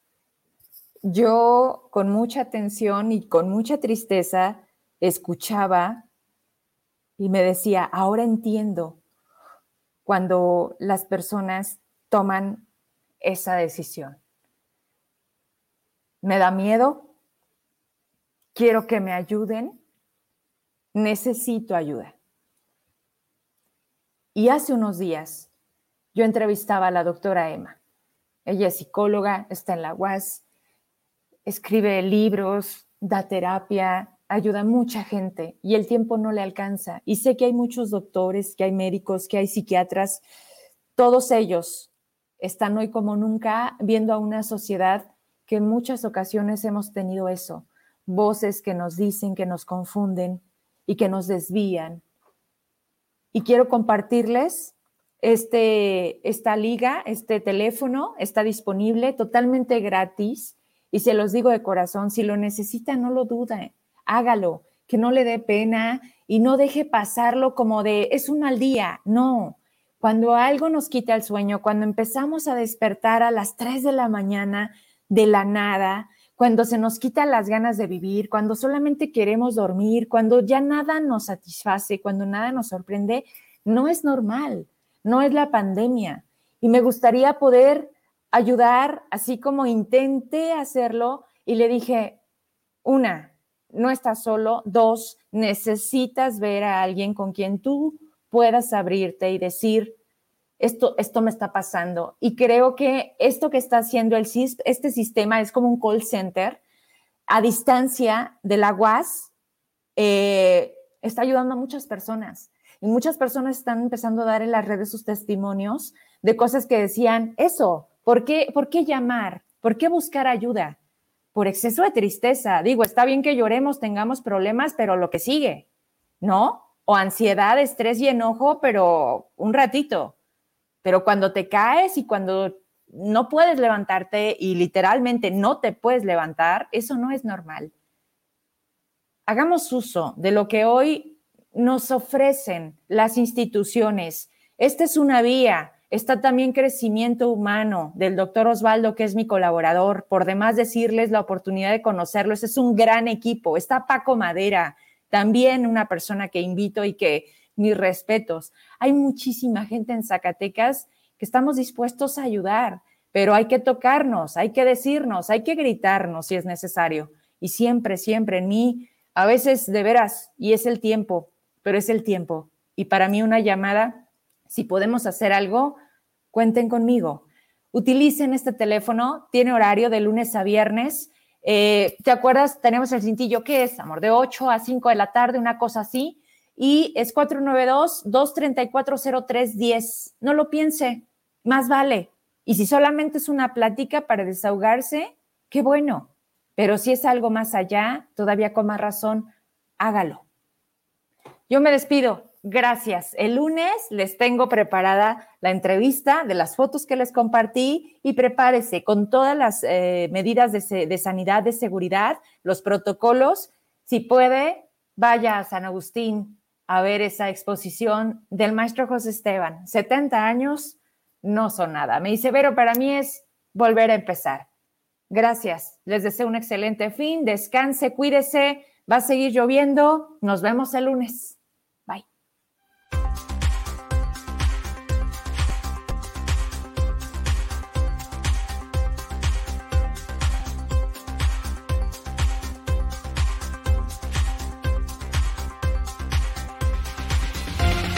Yo con mucha atención y con mucha tristeza escuchaba y me decía, ahora entiendo cuando las personas toman esa decisión. Me da miedo, quiero que me ayuden, necesito ayuda. Y hace unos días yo entrevistaba a la doctora Emma. Ella es psicóloga, está en la UAS, escribe libros, da terapia, ayuda a mucha gente y el tiempo no le alcanza. Y sé que hay muchos doctores, que hay médicos, que hay psiquiatras, todos ellos están hoy como nunca viendo a una sociedad que en muchas ocasiones hemos tenido eso, voces que nos dicen, que nos confunden y que nos desvían. Y quiero compartirles este, esta liga, este teléfono está disponible totalmente gratis y se los digo de corazón, si lo necesita, no lo dude, hágalo, que no le dé pena y no deje pasarlo como de es un mal día, no, cuando algo nos quita el sueño, cuando empezamos a despertar a las 3 de la mañana de la nada, cuando se nos quitan las ganas de vivir, cuando solamente queremos dormir, cuando ya nada nos satisface, cuando nada nos sorprende, no es normal, no es la pandemia. Y me gustaría poder ayudar, así como intenté hacerlo, y le dije, una, no estás solo, dos, necesitas ver a alguien con quien tú puedas abrirte y decir, esto, esto me está pasando. Y creo que esto que está haciendo el este sistema es como un call center a distancia de la UAS, eh, está ayudando a muchas personas. Y muchas personas están empezando a dar en las redes sus testimonios de cosas que decían, eso, ¿por qué, ¿por qué llamar? ¿Por qué buscar ayuda? Por exceso de tristeza. Digo, está bien que lloremos, tengamos problemas, pero lo que sigue, ¿no? o ansiedad, estrés y enojo, pero un ratito. Pero cuando te caes y cuando no puedes levantarte y literalmente no te puedes levantar, eso no es normal. Hagamos uso de lo que hoy nos ofrecen las instituciones. Esta es una vía. Está también crecimiento humano del doctor Osvaldo, que es mi colaborador. Por demás decirles la oportunidad de conocerlo, ese es un gran equipo. Está Paco Madera, también una persona que invito y que mis respetos. Hay muchísima gente en Zacatecas que estamos dispuestos a ayudar, pero hay que tocarnos, hay que decirnos, hay que gritarnos si es necesario. Y siempre, siempre en mí, a veces de veras, y es el tiempo, pero es el tiempo. Y para mí una llamada, si podemos hacer algo, cuenten conmigo. Utilicen este teléfono, tiene horario de lunes a viernes. Eh, ¿Te acuerdas? Tenemos el cintillo, ¿qué es? Amor, de 8 a 5 de la tarde, una cosa así. Y es 492-234-0310. No lo piense, más vale. Y si solamente es una plática para desahogarse, qué bueno. Pero si es algo más allá, todavía con más razón, hágalo. Yo me despido. Gracias. El lunes les tengo preparada la entrevista de las fotos que les compartí y prepárese con todas las eh, medidas de, sanidad, de seguridad, los protocolos. Si puede, vaya a San Agustín a ver esa exposición del maestro José Esteban. 70 años no son nada. Me dice, pero para mí es volver a empezar. Gracias. Les deseo un excelente fin. Descanse, cuídese. Va a seguir lloviendo. Nos vemos el lunes.